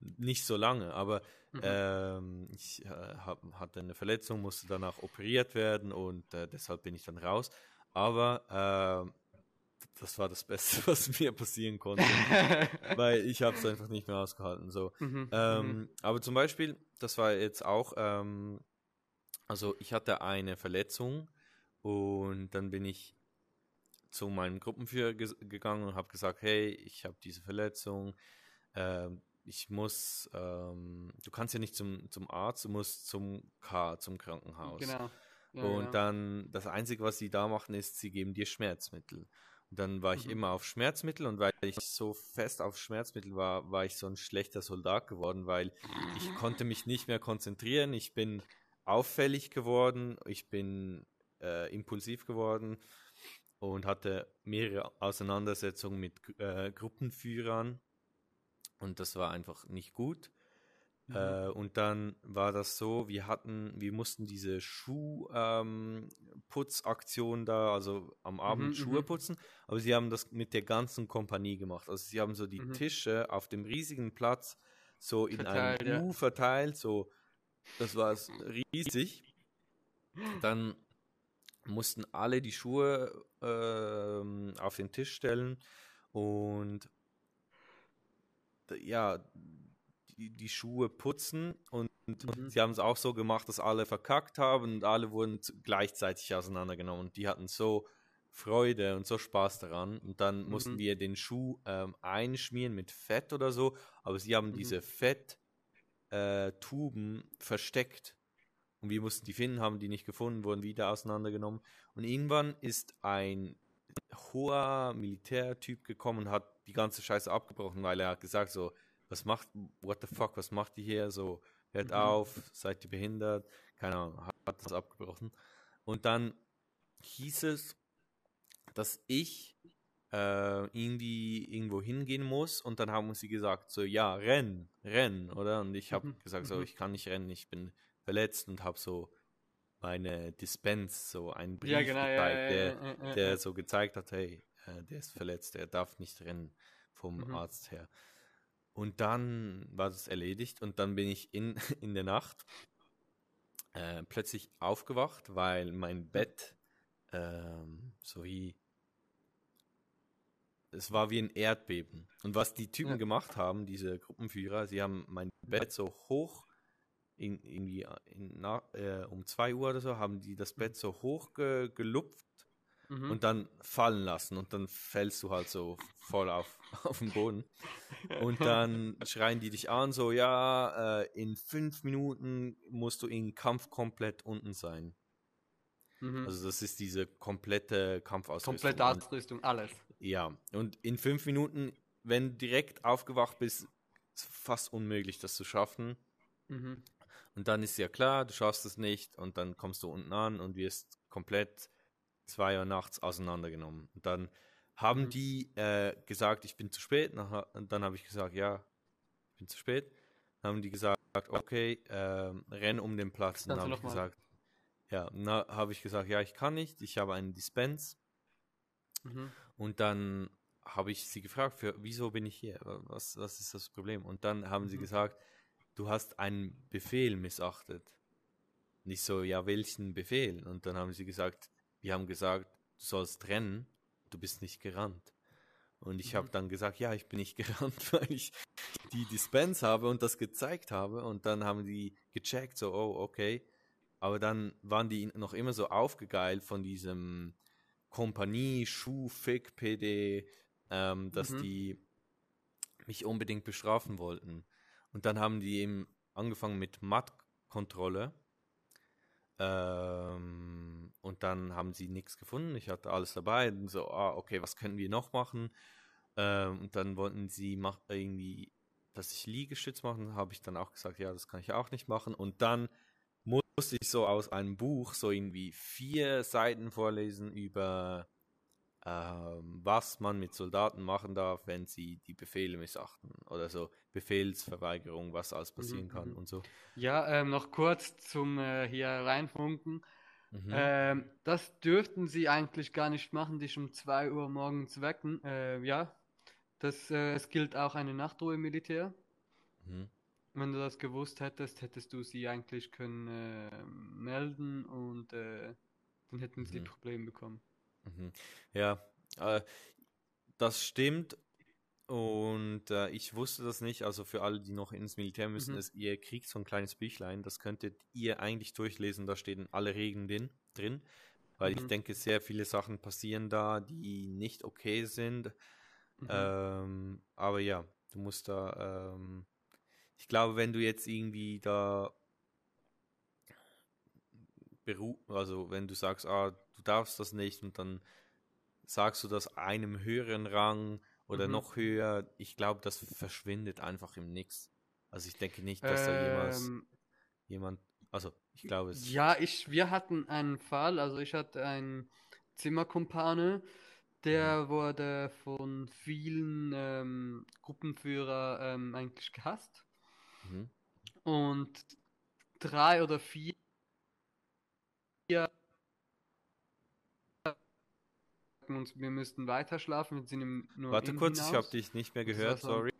nicht so lange, aber Mhm. ähm, ich äh, hab, hatte eine Verletzung, musste danach operiert werden und äh, deshalb bin ich dann raus. Aber ähm, das war das Beste, was mir passieren konnte, weil ich habe es einfach nicht mehr ausgehalten. So. Mhm, mhm. Ähm, aber zum Beispiel, das war jetzt auch, ähm, also ich hatte eine Verletzung und dann bin ich zu meinem Gruppenführer ge gegangen und habe gesagt, hey, ich habe diese Verletzung, ähm, ich muss, ähm, du kannst ja nicht zum, zum Arzt, du musst zum K, zum Krankenhaus. Genau. Ja, Und genau. dann, das Einzige, was sie da machen, ist, sie geben dir Schmerzmittel. Dann war ich Mhm. immer auf Schmerzmittel und weil ich so fest auf Schmerzmittel war, war ich so ein schlechter Soldat geworden, weil ich konnte mich nicht mehr konzentrieren. Ich bin auffällig geworden, ich bin äh, impulsiv geworden und hatte mehrere Auseinandersetzungen mit äh, Gruppenführern und das war einfach nicht gut. Mhm. Äh, und dann war das so, wir hatten, wir mussten diese Schuhputzaktion da, also am Abend Mhm, Schuhe mhm. putzen, aber sie haben das mit der ganzen Kompanie gemacht. Also sie haben so die Mhm. Tische auf dem riesigen Platz so in Verteilt, einem ja. U verteilt, so, das war riesig. Dann mussten alle die Schuhe ähm, auf den Tisch stellen und ja, die, die Schuhe putzen und, Mhm. sie haben es auch so gemacht, dass alle verkackt haben und alle wurden gleichzeitig auseinandergenommen und die hatten so Freude und so Spaß daran und dann mussten Mhm. wir den Schuh ähm, einschmieren mit Fett oder so, aber sie haben Mhm. diese Fetttuben äh, versteckt und wir mussten die finden, haben die nicht gefunden, wurden wieder auseinandergenommen und irgendwann ist ein hoher Militärtyp gekommen und hat die ganze Scheiße abgebrochen, weil er hat gesagt so, was macht, what the fuck, was macht die hier, so, hört Mhm. auf, seid ihr behindert, keine Ahnung, hat das abgebrochen. Und dann hieß es, dass ich äh, irgendwie irgendwo hingehen muss und dann haben sie gesagt, so, ja, renn, renn, oder? Und ich habe Mhm, gesagt, so, mhm. ich kann nicht rennen, ich bin verletzt und habe so meine Dispense, so einen Brief Ja, genau, ja, gezeigt, ja, der, ja, der ja. so gezeigt hat, hey, äh, der ist verletzt, der darf nicht rennen vom Mhm. Arzt her. Und dann war das erledigt und dann bin ich in, in der Nacht äh, plötzlich aufgewacht, weil mein Bett ähm, so wie es war wie ein Erdbeben. Und was die Typen Ja. gemacht haben, diese Gruppenführer, sie haben mein Bett so hoch in, irgendwie in, na, äh, um 2 Uhr oder so, haben die das Bett so hoch ge, gelupft Mhm. und dann fallen lassen und dann fällst du halt so voll auf, auf den Boden. Und dann schreien die dich an, so, ja, äh, in fünf Minuten musst du in Kampf komplett unten sein. Mhm. Also das ist diese komplette Kampfausrüstung. Komplette Ausrüstung, alles. Ja, und in fünf Minuten, wenn du direkt aufgewacht bist, ist fast unmöglich, das zu schaffen. Mhm. Und dann ist ja klar, du schaffst es nicht und dann kommst du unten an und wirst komplett zwei Uhr nachts auseinandergenommen. Und dann haben Mhm. die äh, gesagt, ich bin zu spät. Und dann habe ich gesagt, ja, ich bin zu spät. Dann haben die gesagt, okay, ähm, renn um den Platz. Und dann habe ich mal? gesagt, ja, dann habe ich gesagt, ja, ich kann nicht, ich habe einen Dispense. Mhm. Und dann habe ich sie gefragt, für, wieso bin ich hier? Was, was ist das Problem? Und dann haben sie Mhm. gesagt, du hast einen Befehl missachtet. Nicht so, ja, welchen Befehl? Und dann haben sie gesagt, wir haben gesagt, du sollst rennen, du bist nicht gerannt. Und ich Mhm. habe dann gesagt, ja, ich bin nicht gerannt, weil ich die Dispense habe und das gezeigt habe. Und dann haben die gecheckt, so, oh, okay. Aber dann waren die noch immer so aufgegeilt von diesem Kompanie, Schuh, Fick, PD, ähm, dass Mhm. die mich unbedingt bestrafen wollten. Und dann haben die eben angefangen mit Matt-Kontrolle. Ähm, und dann haben sie nichts gefunden. Ich hatte alles dabei. Und so, ah, okay, was können wir noch machen? Ähm, und dann wollten sie mach, irgendwie, dass ich Liegestütz machen. Habe ich dann auch gesagt, ja, das kann ich auch nicht machen. Und dann musste ich so aus einem Buch so irgendwie vier Seiten vorlesen über was man mit Soldaten machen darf, wenn sie die Befehle missachten oder so Befehlsverweigerung, was alles passieren Mhm, kann mhm. und so. Ja, ähm, noch kurz zum äh, hier reinfunken. Mhm. Ähm, das dürften sie eigentlich gar nicht machen, dich um 2 Uhr morgens wecken. Äh, ja, das, äh, es gilt auch eine Nachtruhe im Militär. Mhm. Wenn du das gewusst hättest, hättest du sie eigentlich können äh, melden und äh, dann hätten sie Mhm. Probleme bekommen. Mhm. Ja, äh, das stimmt. Und äh, ich wusste das nicht. Also für alle, die noch ins Militär müssen, Mhm. ist, ihr kriegt so ein kleines Büchlein. Das könntet ihr eigentlich durchlesen. Da stehen alle Regeln drin. weil ich Mhm. denke, sehr viele Sachen passieren da, die nicht okay sind. Mhm. Ähm, aber ja, du musst da, ähm, ich glaube, wenn du jetzt irgendwie da beru also wenn du sagst, ah, du darfst das nicht und dann sagst du das einem höheren Rang oder Mhm. noch höher, ich glaube, das verschwindet einfach im Nix. Also ich denke nicht, dass da jemals Ähm, jemand, also ich glaube es. Ja, ich, wir hatten einen Fall, also ich hatte einen Zimmerkumpane, der wurde von vielen ähm, Gruppenführer ähm, eigentlich gehasst. Mhm. Und drei oder vier sagten uns, wir müssten weiter schlafen, wir sind nur Warte kurz, ich habe hinaus. dich nicht mehr gehört, so- sorry.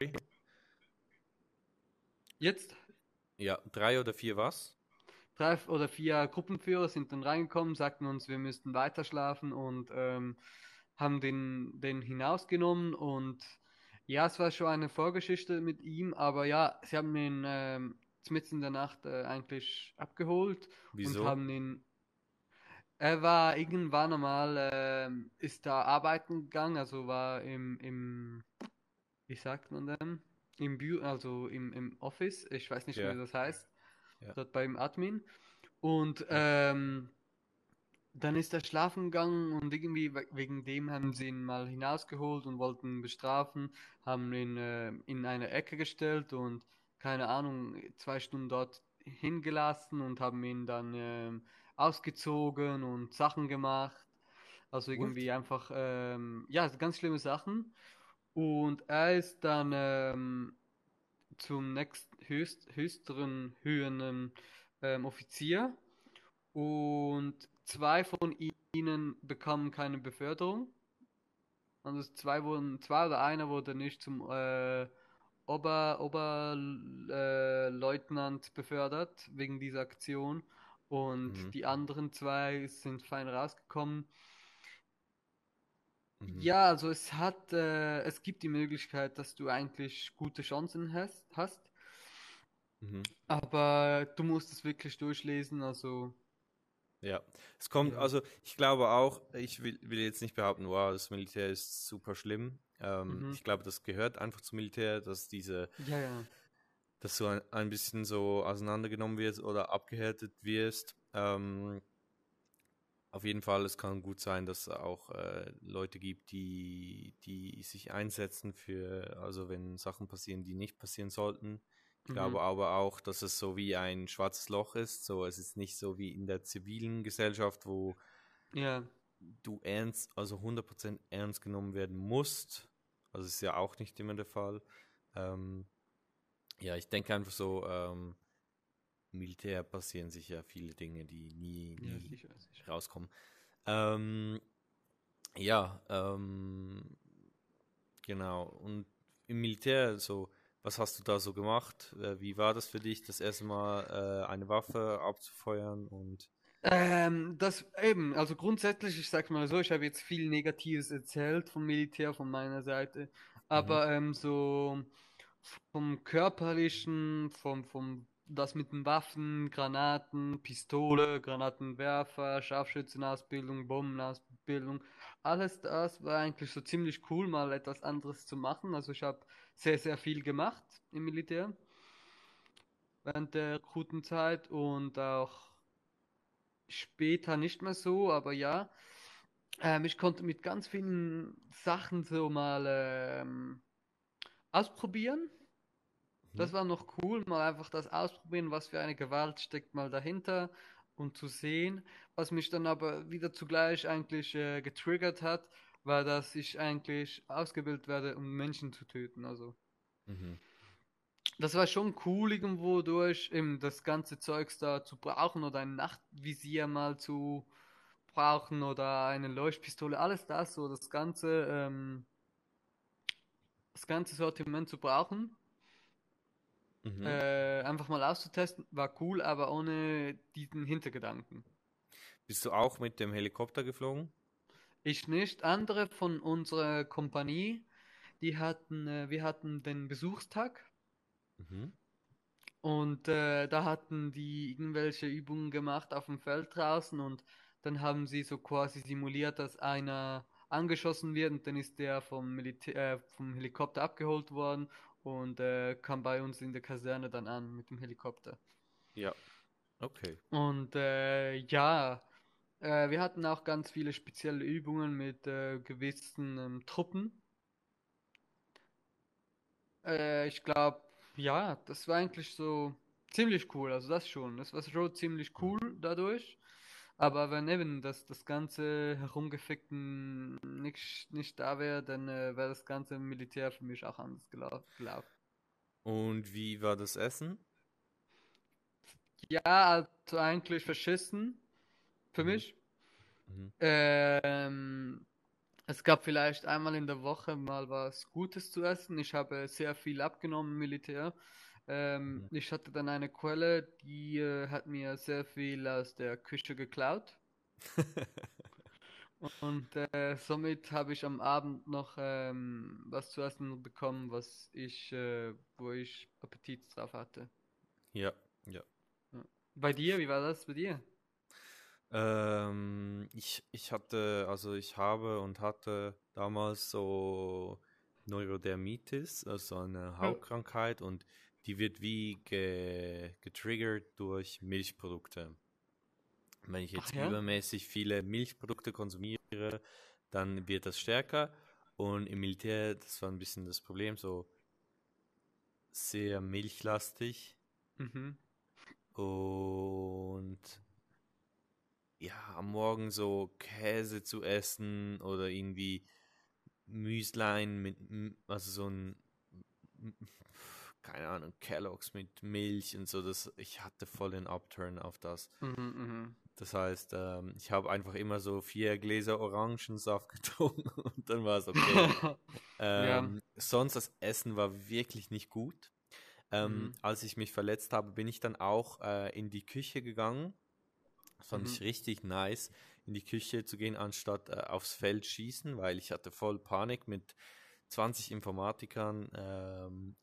Jetzt Ja, drei oder vier was? drei oder vier Gruppenführer sind dann reingekommen, sagten uns, wir müssten weiter schlafen und ähm, haben den, den hinausgenommen und ja, es war schon eine Vorgeschichte mit ihm, aber ja, sie haben ihn ähm, mitten in der Nacht äh, eigentlich abgeholt Wieso? und haben ihn. Er war irgendwann einmal, ähm, ist da arbeiten gegangen, also war im, im, wie sagt man denn? Im Büro, also im, im Office, ich weiß nicht, Ja. wie das heißt, Ja. dort beim Admin. Und ähm, dann ist er schlafen gegangen und irgendwie we- wegen dem haben sie ihn mal hinausgeholt und wollten bestrafen, haben ihn äh, in eine Ecke gestellt und keine Ahnung, zwei Stunden dort hingelassen und haben ihn dann ähm, ausgezogen und Sachen gemacht. Also irgendwie einfach, ähm, ja, ganz schlimme Sachen. Und er ist dann ähm, zum höchst, höchsteren, höheren ähm, Offizier und zwei von ihnen bekamen keine Beförderung. Also zwei wurden, zwei oder einer wurde nicht zum äh, Ober, Oberleutnant äh, befördert wegen dieser Aktion und Mhm. die anderen zwei sind fein rausgekommen. Mhm. Ja, also es hat, äh, es gibt die Möglichkeit, dass du eigentlich gute Chancen hast, hast. Mhm. Aber du musst es wirklich durchlesen, also Ja, es kommt, Ja. also ich glaube auch, ich will, will jetzt nicht behaupten, wow, das Militär ist super schlimm. Ähm, Mhm. Ich glaube, das gehört einfach zum Militär, dass diese, ja, ja. Dass du ein, ein bisschen so auseinandergenommen wirst oder abgehärtet wirst. Ähm, auf jeden Fall, es kann gut sein, dass es auch äh, Leute gibt, die, die sich einsetzen für, also wenn Sachen passieren, die nicht passieren sollten. Ich Mhm. glaube aber auch, dass es so wie ein schwarzes Loch ist. So, es ist nicht so wie in der zivilen Gesellschaft, wo Ja, du ernst, also 100% ernst genommen werden musst. Also ist ja auch nicht immer der Fall. Ähm, ja, ich denke einfach so, ähm, im Militär passieren sicher viele Dinge, die nie, ja, nie sicher, sicher. rauskommen. Ähm, ja, ähm, genau. Und im Militär, so, was hast du da so gemacht? Äh, wie war das für dich, das erste Mal äh, eine Waffe abzufeuern? Und Ähm, das eben, also grundsätzlich, ich sag mal so, ich habe jetzt viel Negatives erzählt vom Militär von meiner Seite, aber ähm, so vom körperlichen, vom, vom das mit den Waffen, Granaten, Pistole, Granatenwerfer, Scharfschützenausbildung, Bombenausbildung, alles das war eigentlich so ziemlich cool, mal etwas anderes zu machen. Also ich habe sehr, sehr viel gemacht im Militär während der guten Zeit und auch später nicht mehr so, aber ja. Ähm, ich konnte mit ganz vielen Sachen so mal ähm, ausprobieren. Das Mhm. war noch cool, mal einfach das ausprobieren, was für eine Gewalt steckt mal dahinter und zu sehen. Was mich dann aber wieder zugleich eigentlich äh, getriggert hat, war, dass ich eigentlich ausgebildet werde, um Menschen zu töten. Also mhm. das war schon cool irgendwo durch, eben das ganze Zeugs da zu brauchen oder ein Nachtvisier mal zu brauchen oder eine Leuchtpistole, alles das, so das ganze, ähm, das ganze Sortiment zu brauchen. Mhm. Äh, einfach mal auszutesten, war cool, aber ohne diesen Hintergedanken. Bist du auch mit dem Helikopter geflogen? Ich nicht. Andere von unserer Kompanie, die hatten, äh, wir hatten den Besuchstag Mhm. und äh, da hatten die irgendwelche Übungen gemacht auf dem Feld draußen und dann haben sie so quasi simuliert, dass einer angeschossen wird und dann ist der vom Militär, äh, vom Helikopter abgeholt worden und äh, kam bei uns in der Kaserne dann an mit dem Helikopter. Ja. Okay. Und äh, ja, äh, wir hatten auch ganz viele spezielle Übungen mit äh, gewissen ähm, Truppen. Äh, ich glaube, ja, das war eigentlich so ziemlich cool. Also das schon. Das war schon ziemlich cool dadurch. Aber wenn eben das, das ganze Herumgefickten nicht, nicht da wäre, dann äh, wäre das ganze Militär für mich auch anders gelau gelaufen. Und wie war das Essen? Ja, also eigentlich verschissen für Mhm. mich. Mhm. Ähm, es gab vielleicht einmal in der Woche mal was Gutes zu essen. Ich habe sehr viel abgenommen im Militär. Ähm, ich hatte dann eine Quelle, die äh, hat mir sehr viel aus der Küche geklaut. Und äh, somit habe ich am Abend noch ähm, was zu essen bekommen, was ich, äh, wo ich Appetit drauf hatte. Ja, ja. Bei dir, wie war das bei dir? Ähm, ich, ich hatte, also ich habe und hatte damals so Neurodermitis, also eine Hautkrankheit und die wird wie ge, getriggert durch Milchprodukte. Wenn ich jetzt Ach ja? übermäßig viele Milchprodukte konsumiere, dann wird das stärker und im Militär, das war ein bisschen das Problem, so sehr milchlastig Mhm. und ja, am Morgen so Käse zu essen oder irgendwie Müslein mit, also so ein, keine Ahnung, Kellogg's mit Milch und so, das, ich hatte voll den Upturn auf das. Mhm, mhm. Das heißt, ähm, ich habe einfach immer so vier Gläser Orangensaft getrunken und dann war es okay. Ja. Ähm, sonst das Essen war wirklich nicht gut. Ähm, Mhm. Als ich mich verletzt habe, bin ich dann auch äh, in die Küche gegangen. Das fand Mhm. ich richtig nice, in die Küche zu gehen, anstatt äh, aufs Feld schießen, weil ich hatte voll Panik mit 20 Informatikern ähm,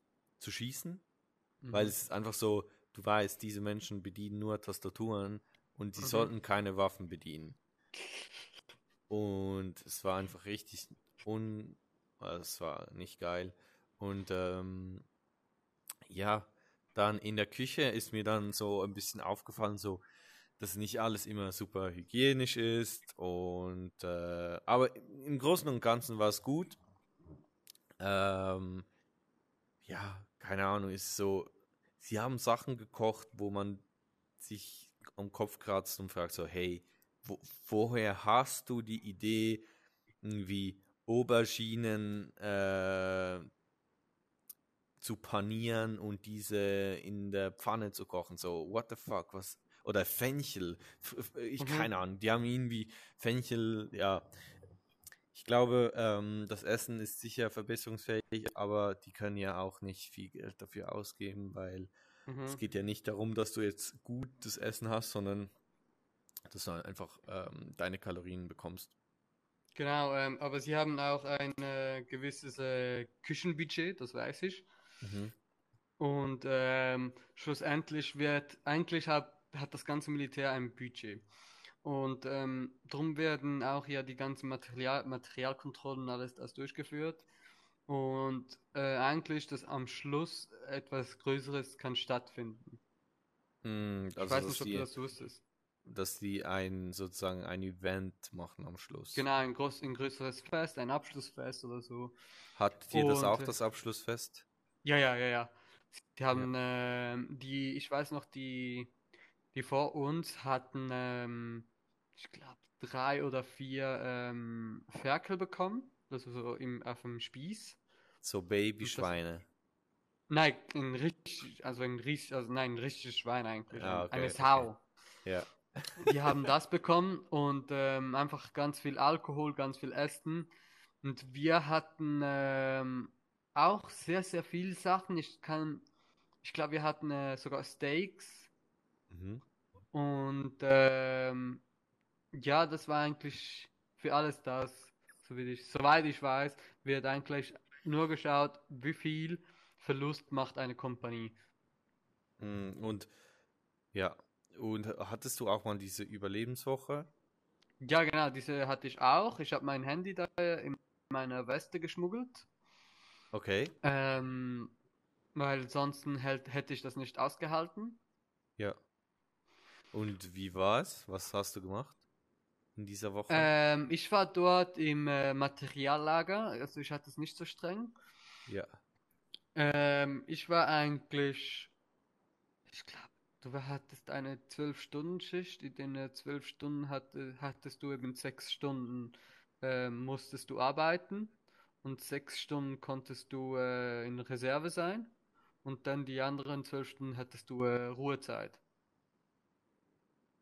zu schießen. Weil Mhm. es ist einfach so, du weißt, diese Menschen bedienen nur Tastaturen und sie Mhm. sollten keine Waffen bedienen. Und es war einfach richtig un... Es war nicht geil. Und ähm, ja, dann in der Küche ist mir dann so ein bisschen aufgefallen, so, dass nicht alles immer super hygienisch ist. Und äh, aber im Großen und Ganzen war es gut. Ähm, ja, keine Ahnung, ist so, sie haben Sachen gekocht, wo man sich am Kopf kratzt und fragt so, hey, wo, woher hast du die Idee, irgendwie Auberginen äh, zu panieren und diese in der Pfanne zu kochen? So, what the fuck, was? Oder Fenchel, ich Mhm. keine Ahnung, die haben irgendwie Fenchel, ja. Ich glaube, ähm, das Essen ist sicher verbesserungsfähig, aber die können ja auch nicht viel Geld dafür ausgeben, weil Mhm. es geht ja nicht darum, dass du jetzt gutes Essen hast, sondern dass du einfach ähm, deine Kalorien bekommst. Genau, ähm, aber sie haben auch ein äh, gewisses äh, Küchenbudget, das weiß ich. Mhm. Und ähm, schlussendlich wird, eigentlich hat, hat das ganze Militär ein Budget. Und ähm, darum werden auch ja die ganzen Material, Materialkontrollen und alles das durchgeführt. Und äh, eigentlich, dass am Schluss etwas Größeres kann stattfinden. Mm, Ich Also, weiß nicht, ob die, du das wusstest. dass die ein sozusagen ein Event machen am Schluss. Genau, ein, groß, ein größeres Fest, ein Abschlussfest oder so. Hat dir das auch äh, das Abschlussfest? Ja, ja, ja, ja. Die haben, ähm, die, ich weiß noch, die, die vor uns hatten, ähm, ich glaube, drei oder vier ähm, Ferkel bekommen, also so im, auf dem Spieß. So Babyschweine. Nein, ein richtig, also ein richtig, also nein, ein richtiges Schwein eigentlich, Ah, ein- okay, eine okay. Sau. Ja. Die haben das bekommen und ähm, einfach ganz viel Alkohol, ganz viel Essen. Und wir hatten ähm, auch sehr, sehr viel Sachen. Ich kann, ich glaube, wir hatten äh, sogar Steaks Mhm. und ähm, ja, das war eigentlich für alles das, so wie ich, soweit ich weiß, wird eigentlich nur geschaut, wie viel Verlust macht eine Kompanie. Mm, Und ja. Und hattest du auch mal diese Überlebenswoche? Ja, genau, diese hatte ich auch. Ich habe mein Handy da in meiner Weste geschmuggelt. Okay. Ähm, weil sonst hält, hätte ich das nicht ausgehalten. Ja. Und wie war's? Was hast du gemacht in dieser Woche? Ähm, ich war dort im äh, Materiallager, also ich hatte es nicht so streng. Ja. Ähm, ich war eigentlich, ich glaube, du hattest eine 12-Stunden-Schicht, in den 12 Stunden hatte, hattest du eben 6 Stunden ähm, musstest du arbeiten und 6 Stunden konntest du äh, in Reserve sein und dann die anderen 12 Stunden hattest du äh, Ruhezeit.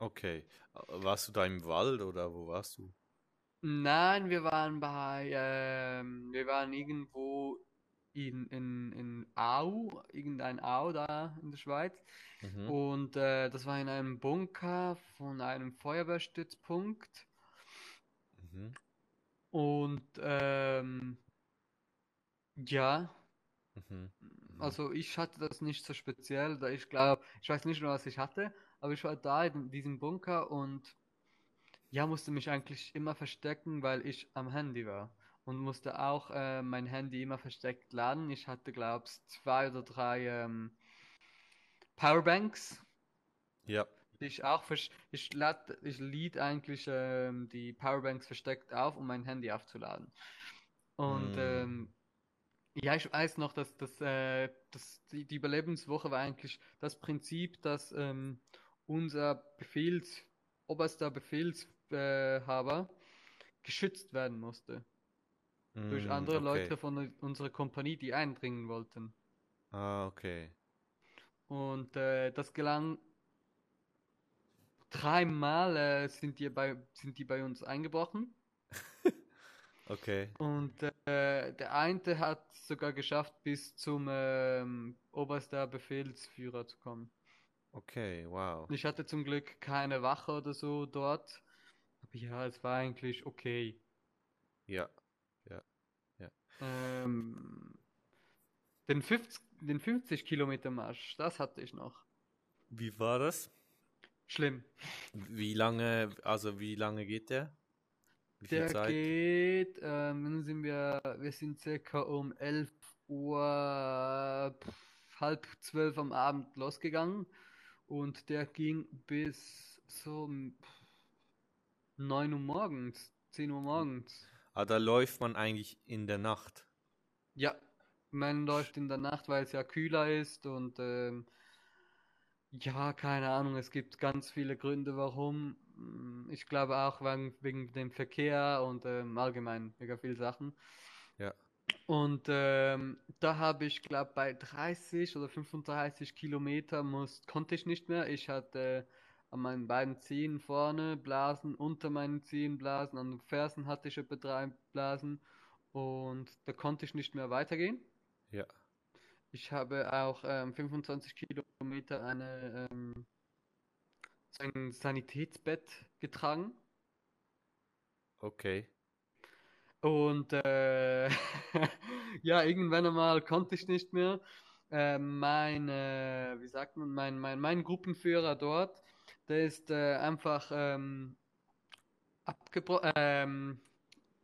Okay. Warst du da im Wald oder wo warst du? Nein, wir waren bei, ähm, wir waren irgendwo in, in, in Au, irgendein Au da in der Schweiz. Mhm. Und äh, das war in einem Bunker von einem Feuerwehrstützpunkt. Mhm. Und ähm, ja, Mhm. also ich hatte das nicht so speziell, da ich glaube, ich weiß nicht mehr, was ich hatte, aber ich war da in diesem Bunker und ja, musste mich eigentlich immer verstecken, weil ich am Handy war. Und musste auch äh, mein Handy immer versteckt laden. Ich hatte, glaub's, zwei oder drei ähm, Powerbanks. Ja. Ich auch versch ich lad, ich lied eigentlich ähm, die Powerbanks versteckt auf, um mein Handy aufzuladen. Und Mm. ähm, ja, ich weiß noch, dass, dass, äh, dass die, die Überlebenswoche war eigentlich das Prinzip, dass ähm, unser Befehls, oberster Befehlshaber geschützt werden musste durch Mm, andere okay. Leute von unserer Kompanie, die eindringen wollten. Ah, okay. Und äh, das gelang dreimal äh, sind die bei sind die bei uns eingebrochen. Okay. Und äh, der eine hat sogar geschafft, bis zum ähm, oberster Befehlsführer zu kommen. Okay, wow. Ich hatte zum Glück keine Wache oder so dort. Aber ja, es war eigentlich okay. Ja. Ähm, Den 50, den 50 Kilometer Marsch, das hatte ich noch. Wie war das? Schlimm. Wie lange, also wie lange geht der? Wie viel Der Zeit? geht, ähm, dann sind wir, wir sind circa um 11 Uhr, pff, halb zwölf am Abend losgegangen und der ging bis so um, pff, 9 Uhr morgens, 10 Uhr morgens. Ah, da läuft man eigentlich in der Nacht. Ja, man läuft in der Nacht, weil es ja kühler ist und ähm, ja, keine Ahnung, es gibt ganz viele Gründe, warum. Ich glaube auch wegen, wegen dem Verkehr und ähm, allgemein mega viel Sachen. Und ähm, da habe ich, glaube bei 30 oder 35 Kilometer muss, konnte ich nicht mehr. Ich hatte an meinen beiden Zehen vorne Blasen, unter meinen Zehen Blasen, an den Fersen hatte ich etwa drei Blasen und da konnte ich nicht mehr weitergehen. Ja. Ich habe auch ähm, 25 Kilometer eine, ähm, ein Sanitätsbett getragen. Okay. Und äh, ja, irgendwann einmal konnte ich nicht mehr. Äh, mein, äh, wie sagt man, mein, mein, mein Gruppenführer dort, der ist äh, einfach ähm, abgebro ähm,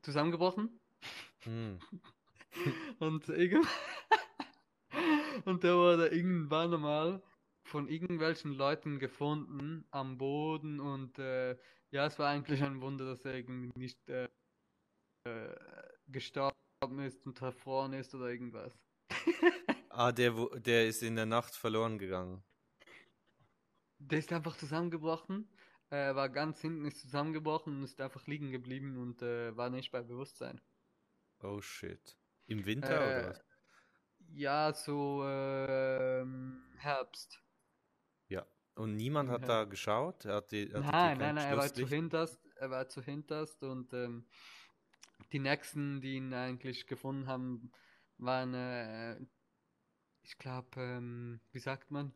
zusammengebrochen. Hm. Und und der wurde irgendwann einmal von irgendwelchen Leuten gefunden am Boden und äh, ja, es war eigentlich ein Wunder, dass er irgendwie nicht äh, äh, gestorben ist und erfroren ist oder irgendwas. Ah, der, wo- der ist in der Nacht verloren gegangen. Der ist einfach zusammengebrochen, äh, war ganz hinten, ist zusammengebrochen und ist einfach liegen geblieben und äh, war nicht bei Bewusstsein. Oh shit. Im Winter oder Äh, was? ja, so ähm, Herbst. Ja. Und niemand hat Ja. da geschaut? Er hat die, ihr Nein, nein, nein, er war zu hinterst, er war zu hinterst und ähm, die nächsten, die ihn eigentlich gefunden haben, waren, äh, ich glaube, ähm, wie sagt man,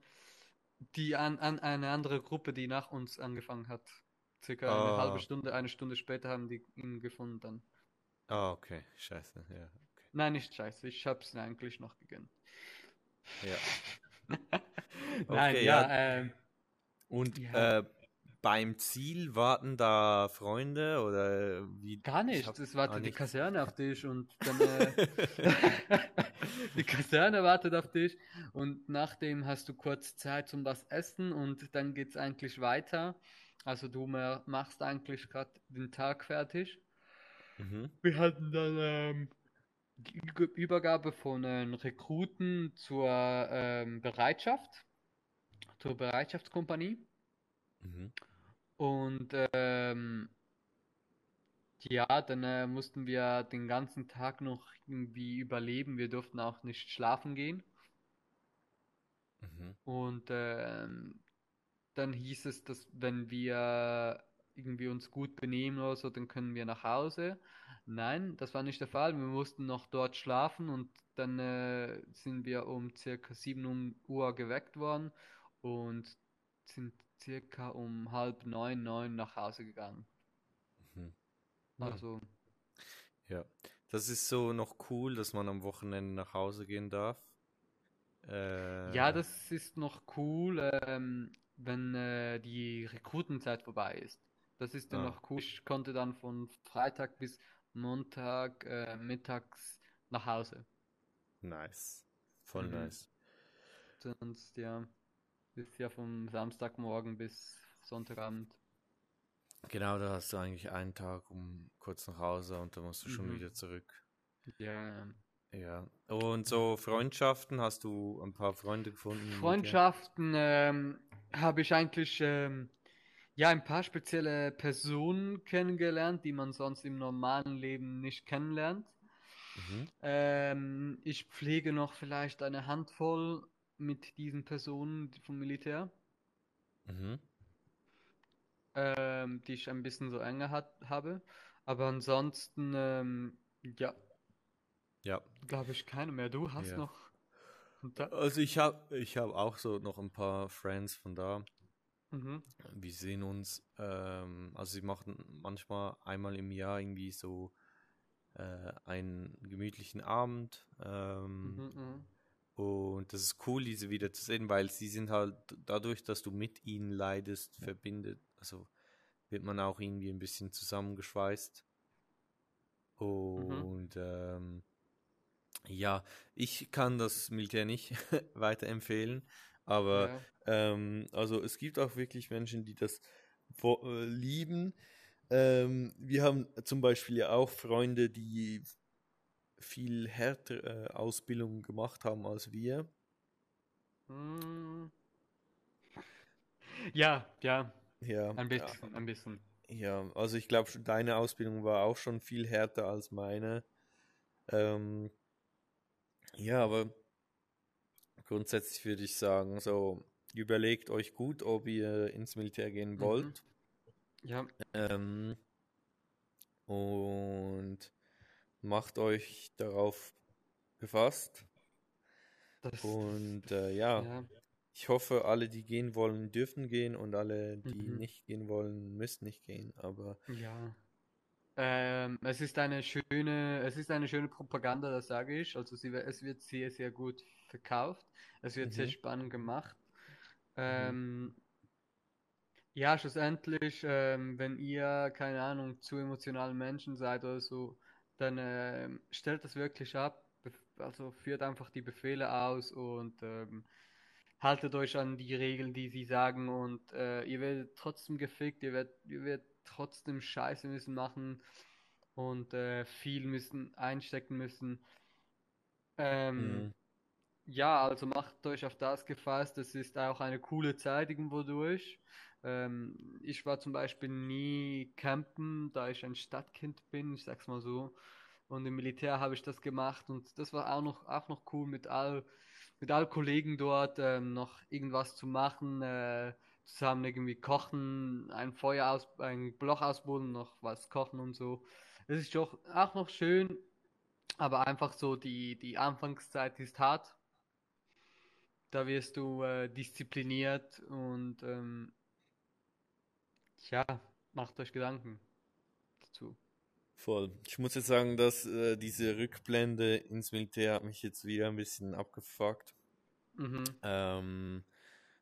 die an, an eine andere Gruppe, die nach uns angefangen hat. Circa eine halbe Ah. Stunde, eine Stunde später haben die ihn gefunden dann. Ah, okay. Scheiße. Ja. Okay. Nein, nicht scheiße, ich hab's eigentlich noch gegönnt. Ja. Nein, Okay, ja, ja. ähm, Und Ja. äh, beim Ziel warten da Freunde oder wie? Gar ich nicht. hab- Es wartet ah, die nicht. Kaserne auf dich und dann äh, die Kaserne wartet auf dich und nachdem hast du kurz Zeit zum was essen und dann geht's eigentlich weiter. Also du ma- machst eigentlich gerade den Tag fertig. Mhm. Wir hatten dann ähm, die Übergabe von äh, Rekruten zur ähm, Bereitschaft, zur Bereitschaftskompanie. Mhm. Und ähm, ja, dann äh, mussten wir den ganzen Tag noch irgendwie überleben. Wir durften auch nicht schlafen gehen. Mhm. Und ähm, dann hieß es, dass wenn wir irgendwie uns gut benehmen oder so, dann können wir nach Hause. Nein, das war nicht der Fall. Wir mussten noch dort schlafen und dann äh, sind wir um circa 7 Uhr geweckt worden und sind circa um halb neun, neun nach Hause gegangen. Mhm. Also, Ja, das ist so noch cool, dass man am Wochenende nach Hause gehen darf. Äh, ja, das ist noch cool, ähm, wenn äh, die Rekrutenzeit vorbei ist. Das ist dann Ah. noch cool. Ich konnte dann von Freitag bis Montag äh, mittags nach Hause. Nice. Voll Mhm. nice. Sonst, ja, ist ja vom Samstagmorgen bis Sonntagabend. Genau, da hast du eigentlich einen Tag um kurz nach Hause und dann musst du schon Mhm. wieder zurück. Ja, Ja. Und so Freundschaften, hast du ein paar Freunde gefunden? Freundschaften ähm, habe ich eigentlich ähm, ja ein paar spezielle Personen kennengelernt, die man sonst im normalen Leben nicht kennenlernt. Mhm. Ähm, ich pflege noch vielleicht eine Handvoll mit diesen Personen vom Militär, Mhm. ähm, die ich ein bisschen so enger hat, habe. Aber ansonsten, ähm, ja, Ja. glaube ich keine mehr. Du hast Ja. noch? Also ich habe ich hab auch so noch ein paar Friends von da. Mhm. Wir sehen uns, ähm, also sie machen manchmal einmal im Jahr irgendwie so äh, einen gemütlichen Abend. Ähm, Mhm, mhm. Und das ist cool, diese wieder zu sehen, weil sie sind halt dadurch, dass du mit ihnen leidest, verbindet, also wird man auch irgendwie ein bisschen zusammengeschweißt. Mhm. Und ähm, ja, ich kann das Militär nicht weiterempfehlen, aber Ja. ähm, also es gibt auch wirklich Menschen, die das äh, lieben. Ähm, wir haben zum Beispiel ja auch Freunde, die viel härtere äh, Ausbildung gemacht haben als wir. Hm. Ja, ja, Ja, ein ja, bisschen, ein bisschen. ja, also ich glaube, deine Ausbildung war auch schon viel härter als meine. Ähm, ja, aber grundsätzlich würde ich sagen, so überlegt euch gut, ob ihr ins Militär gehen Mhm. wollt. Ja, Ähm, und macht euch darauf gefasst. das, Und äh, ja, ja, ich hoffe, alle, die gehen wollen, dürfen gehen und alle, die Mhm. nicht gehen wollen, müssen nicht gehen. Aber ja. Ähm, es ist eine schöne, es ist eine schöne Propaganda, das sage ich. Also sie, es wird sehr, sehr gut verkauft. Es wird sehr Mhm. spannend gemacht. Ähm, ja, schlussendlich, ähm, wenn ihr, keine Ahnung, zu emotionalen Menschen seid oder so, dann ähm, stellt das wirklich ab. Also führt einfach die Befehle aus und ähm, haltet euch an die Regeln, die sie sagen und äh, ihr werdet trotzdem gefickt, ihr werdet, ihr werdet trotzdem Scheiße müssen machen und äh, viel müssen einstecken müssen. Ähm, Mhm. ja, also macht euch auf das gefasst. Es ist auch eine coole Zeit irgendwo durch. Ähm, ich war zum Beispiel nie campen, da ich ein Stadtkind bin, ich sag's mal so. Und im Militär habe ich das gemacht und das war auch noch, auch noch cool mit all, mit all Kollegen dort ähm, noch irgendwas zu machen, äh, zusammen irgendwie kochen, ein Feuer aus, ein Bloch ausbuddeln, noch was kochen und so. Es ist doch auch noch schön, aber einfach so die, die Anfangszeit ist hart. Da wirst du äh, diszipliniert und ähm, ja, macht euch Gedanken dazu. Voll. Ich muss jetzt sagen, dass äh, diese Rückblende ins Militär hat mich jetzt wieder ein bisschen abgefuckt. Mhm. Ähm,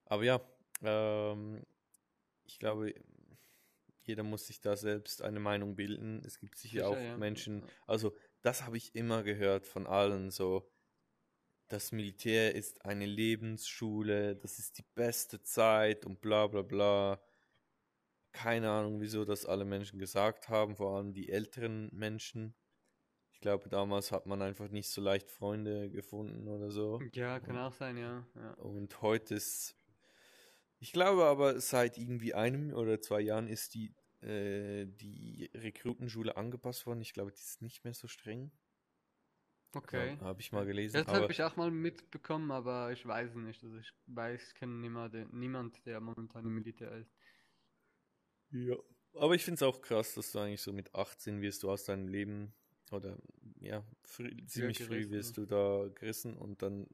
aber ja, ähm, ich glaube, jeder muss sich da selbst eine Meinung bilden. Es gibt sicher Sicher, auch ja. Menschen, also das habe ich immer gehört von allen, so, das Militär ist eine Lebensschule, das ist die beste Zeit und bla bla bla. Keine Ahnung, wieso das alle Menschen gesagt haben, vor allem die älteren Menschen. Ich glaube, damals hat man einfach nicht so leicht Freunde gefunden oder so. Ja, kann auch sein, ja. ja. Und heute ist, ich glaube aber, seit irgendwie einem oder zwei Jahren ist die, äh, die Rekrutenschule angepasst worden. Ich glaube, die ist nicht mehr so streng. Okay. Habe ich mal gelesen. Das habe ich auch mal mitbekommen, aber ich weiß es nicht. Also ich weiß, ich kenne niemanden, niemand, der momentan im Militär ist. Ja. Aber ich finde es auch krass, dass du eigentlich so mit 18 wirst du aus deinem Leben oder ja, früh, ziemlich früh gerissen, wirst du da gerissen und dann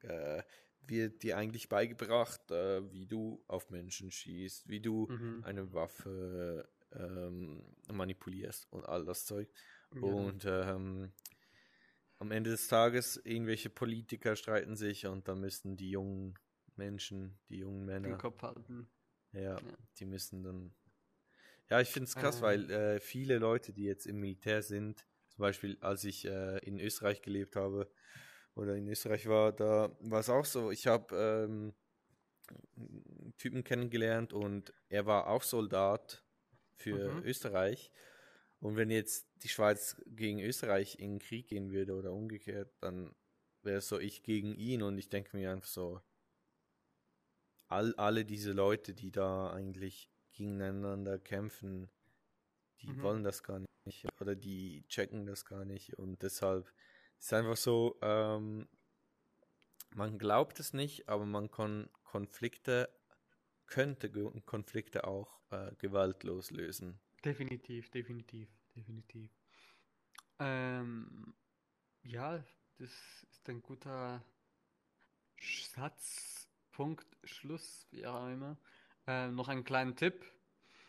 äh, wird dir eigentlich beigebracht, äh, wie du auf Menschen schießt, wie du Mhm. eine Waffe ähm, manipulierst und all das Zeug. Ja. Und ähm, am Ende des Tages, irgendwelche Politiker streiten sich und dann müssen die jungen Menschen, die jungen Den Männer, Kopf halten. ja, Ja. die müssen dann. Ja, ich finde es krass, Ähm. weil äh, viele Leute, die jetzt im Militär sind, zum Beispiel als ich äh, in Österreich gelebt habe oder in Österreich war, da war es auch so. Ich habe ähm, einen Typen kennengelernt und er war auch Soldat für Mhm. Österreich. Und wenn jetzt die Schweiz gegen Österreich in den Krieg gehen würde oder umgekehrt, dann wäre es so ich gegen ihn und ich denke mir einfach so, all, alle diese Leute, die da eigentlich gegeneinander kämpfen, die Mhm. wollen das gar nicht oder die checken das gar nicht und deshalb ist einfach so, ähm, man glaubt es nicht, aber man kann Konflikte, könnte Konflikte auch äh, gewaltlos lösen. Definitiv, definitiv, definitiv. Ähm, ja, das ist ein guter Satz, Punkt, Schluss, wie auch immer. Ähm, noch einen kleinen Tipp.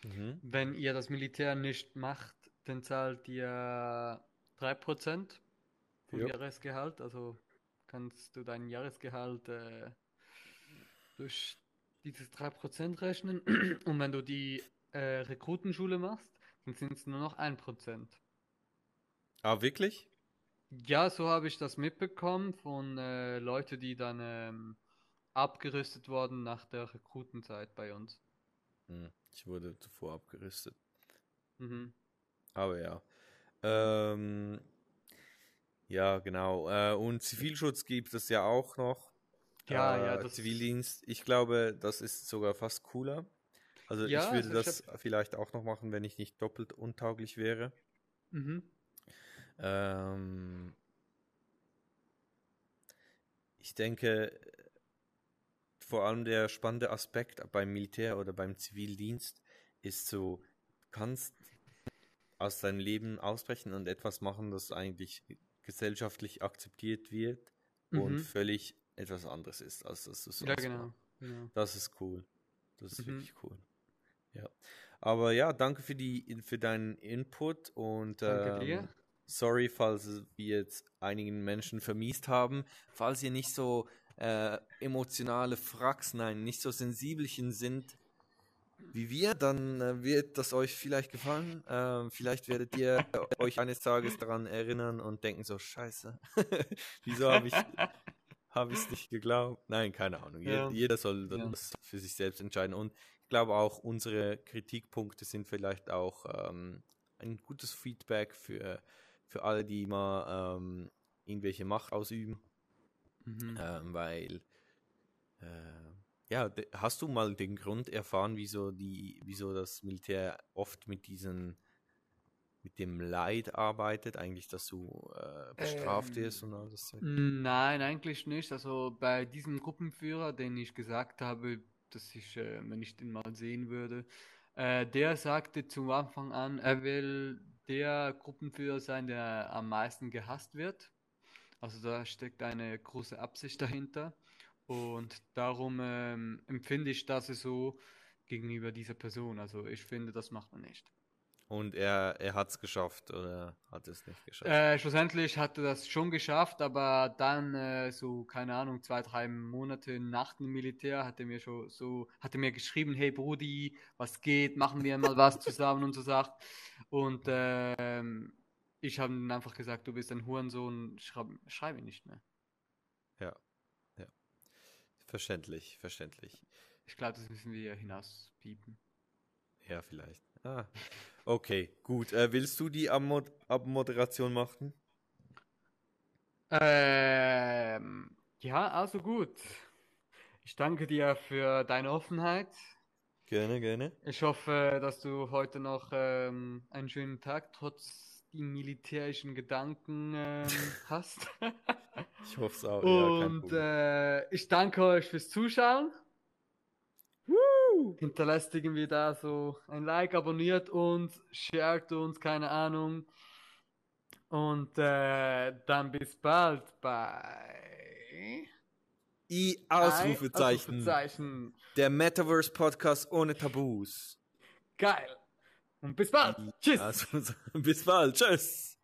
Mhm. Wenn ihr das Militär nicht macht, dann zahlt ihr 3% vom Ja. Jahresgehalt, also kannst du dein Jahresgehalt äh, durch dieses 3% rechnen. Und wenn du die äh, Rekrutenschule machst, dann sind es nur noch 1%. Ah, wirklich? Ja, so habe ich das mitbekommen von äh, Leuten, die dann ähm, abgerüstet wurden nach der Rekrutenzeit bei uns. Hm, ich wurde zuvor abgerüstet. Mhm. Aber ja. Ähm, ja, genau. Äh, und Zivilschutz gibt es ja auch noch. Ja, äh, ja, das- Zivildienst. Ich glaube, das ist sogar fast cooler. Also Ja, ich würde also ich das vielleicht auch noch machen, wenn ich nicht doppelt untauglich wäre. Mhm. Ähm, ich denke, vor allem der spannende Aspekt beim Militär oder beim Zivildienst ist so, du kannst aus deinem Leben ausbrechen und etwas machen, das eigentlich gesellschaftlich akzeptiert wird und Mhm. völlig etwas anderes ist, als das du sonst Ja, genau. genau. Das ist cool. Das ist Mhm. wirklich cool. Ja. Aber ja, danke für die für deinen Input und ähm, sorry, falls wir jetzt einigen Menschen vermiest haben. Falls ihr nicht so äh, emotionale Fracks, nein, nicht so sensibelchen sind wie wir, dann äh, wird das euch vielleicht gefallen. Ähm, vielleicht werdet ihr euch eines Tages daran erinnern und denken so, scheiße, wieso habe ich habe ich es nicht geglaubt? Nein, keine Ahnung. Ja. Jeder soll Ja. das für sich selbst entscheiden. Und ich glaube auch, unsere Kritikpunkte sind vielleicht auch ähm, ein gutes Feedback für, für alle, die mal ähm, irgendwelche Macht ausüben. Mhm. Ähm, weil, äh, ja, hast du mal den Grund erfahren, wieso die, wieso das Militär oft mit diesen mit dem Leid arbeitet, eigentlich, dass du äh, bestraft Ähm, wirst und all das Zeug? Nein, eigentlich nicht. Also bei diesem Gruppenführer, den ich gesagt habe, dass ich, äh, wenn ich den mal sehen würde, äh, der sagte zu Anfang an, er will der Gruppenführer sein, der am meisten gehasst wird. Also da steckt eine große Absicht dahinter. Und darum ähm, empfinde ich das so gegenüber dieser Person. Also ich finde, das macht man nicht. Und er, er hat es geschafft oder hat es nicht geschafft? Äh, schlussendlich hat er das schon geschafft, aber dann äh, so, keine Ahnung, zwei, drei Monate nach dem Militär hat er mir schon so, hat er mir geschrieben, hey Brudi, was geht, machen wir mal was zusammen und so sagt. Und ähm, ich habe ihm einfach gesagt, du bist ein Hurensohn, schreib, schreibe nicht mehr. Ja, ja. Verständlich, verständlich. Ich glaube, das müssen wir hinauspiepen. Ja, vielleicht. Ah. Okay, gut. Äh, willst du die Abmod Abmoderation machen? Ähm, ja, also gut. Ich danke dir für deine Offenheit. Gerne, gerne. Ich hoffe, dass du heute noch ähm, einen schönen Tag trotz die militärischen Gedanken ähm, hast. Ich hoffe es auch. ja, Und Problem. äh, ich danke euch fürs Zuschauen. Hinterlasst irgendwie da so ein Like, abonniert uns, shared uns, keine Ahnung. Und äh, dann bis bald bei I Ausrufezeichen. Ausrufezeichen. Der Metaverse Podcast ohne Tabus. Geil. Und bis bald. Tschüss. Also, bis bald. Tschüss.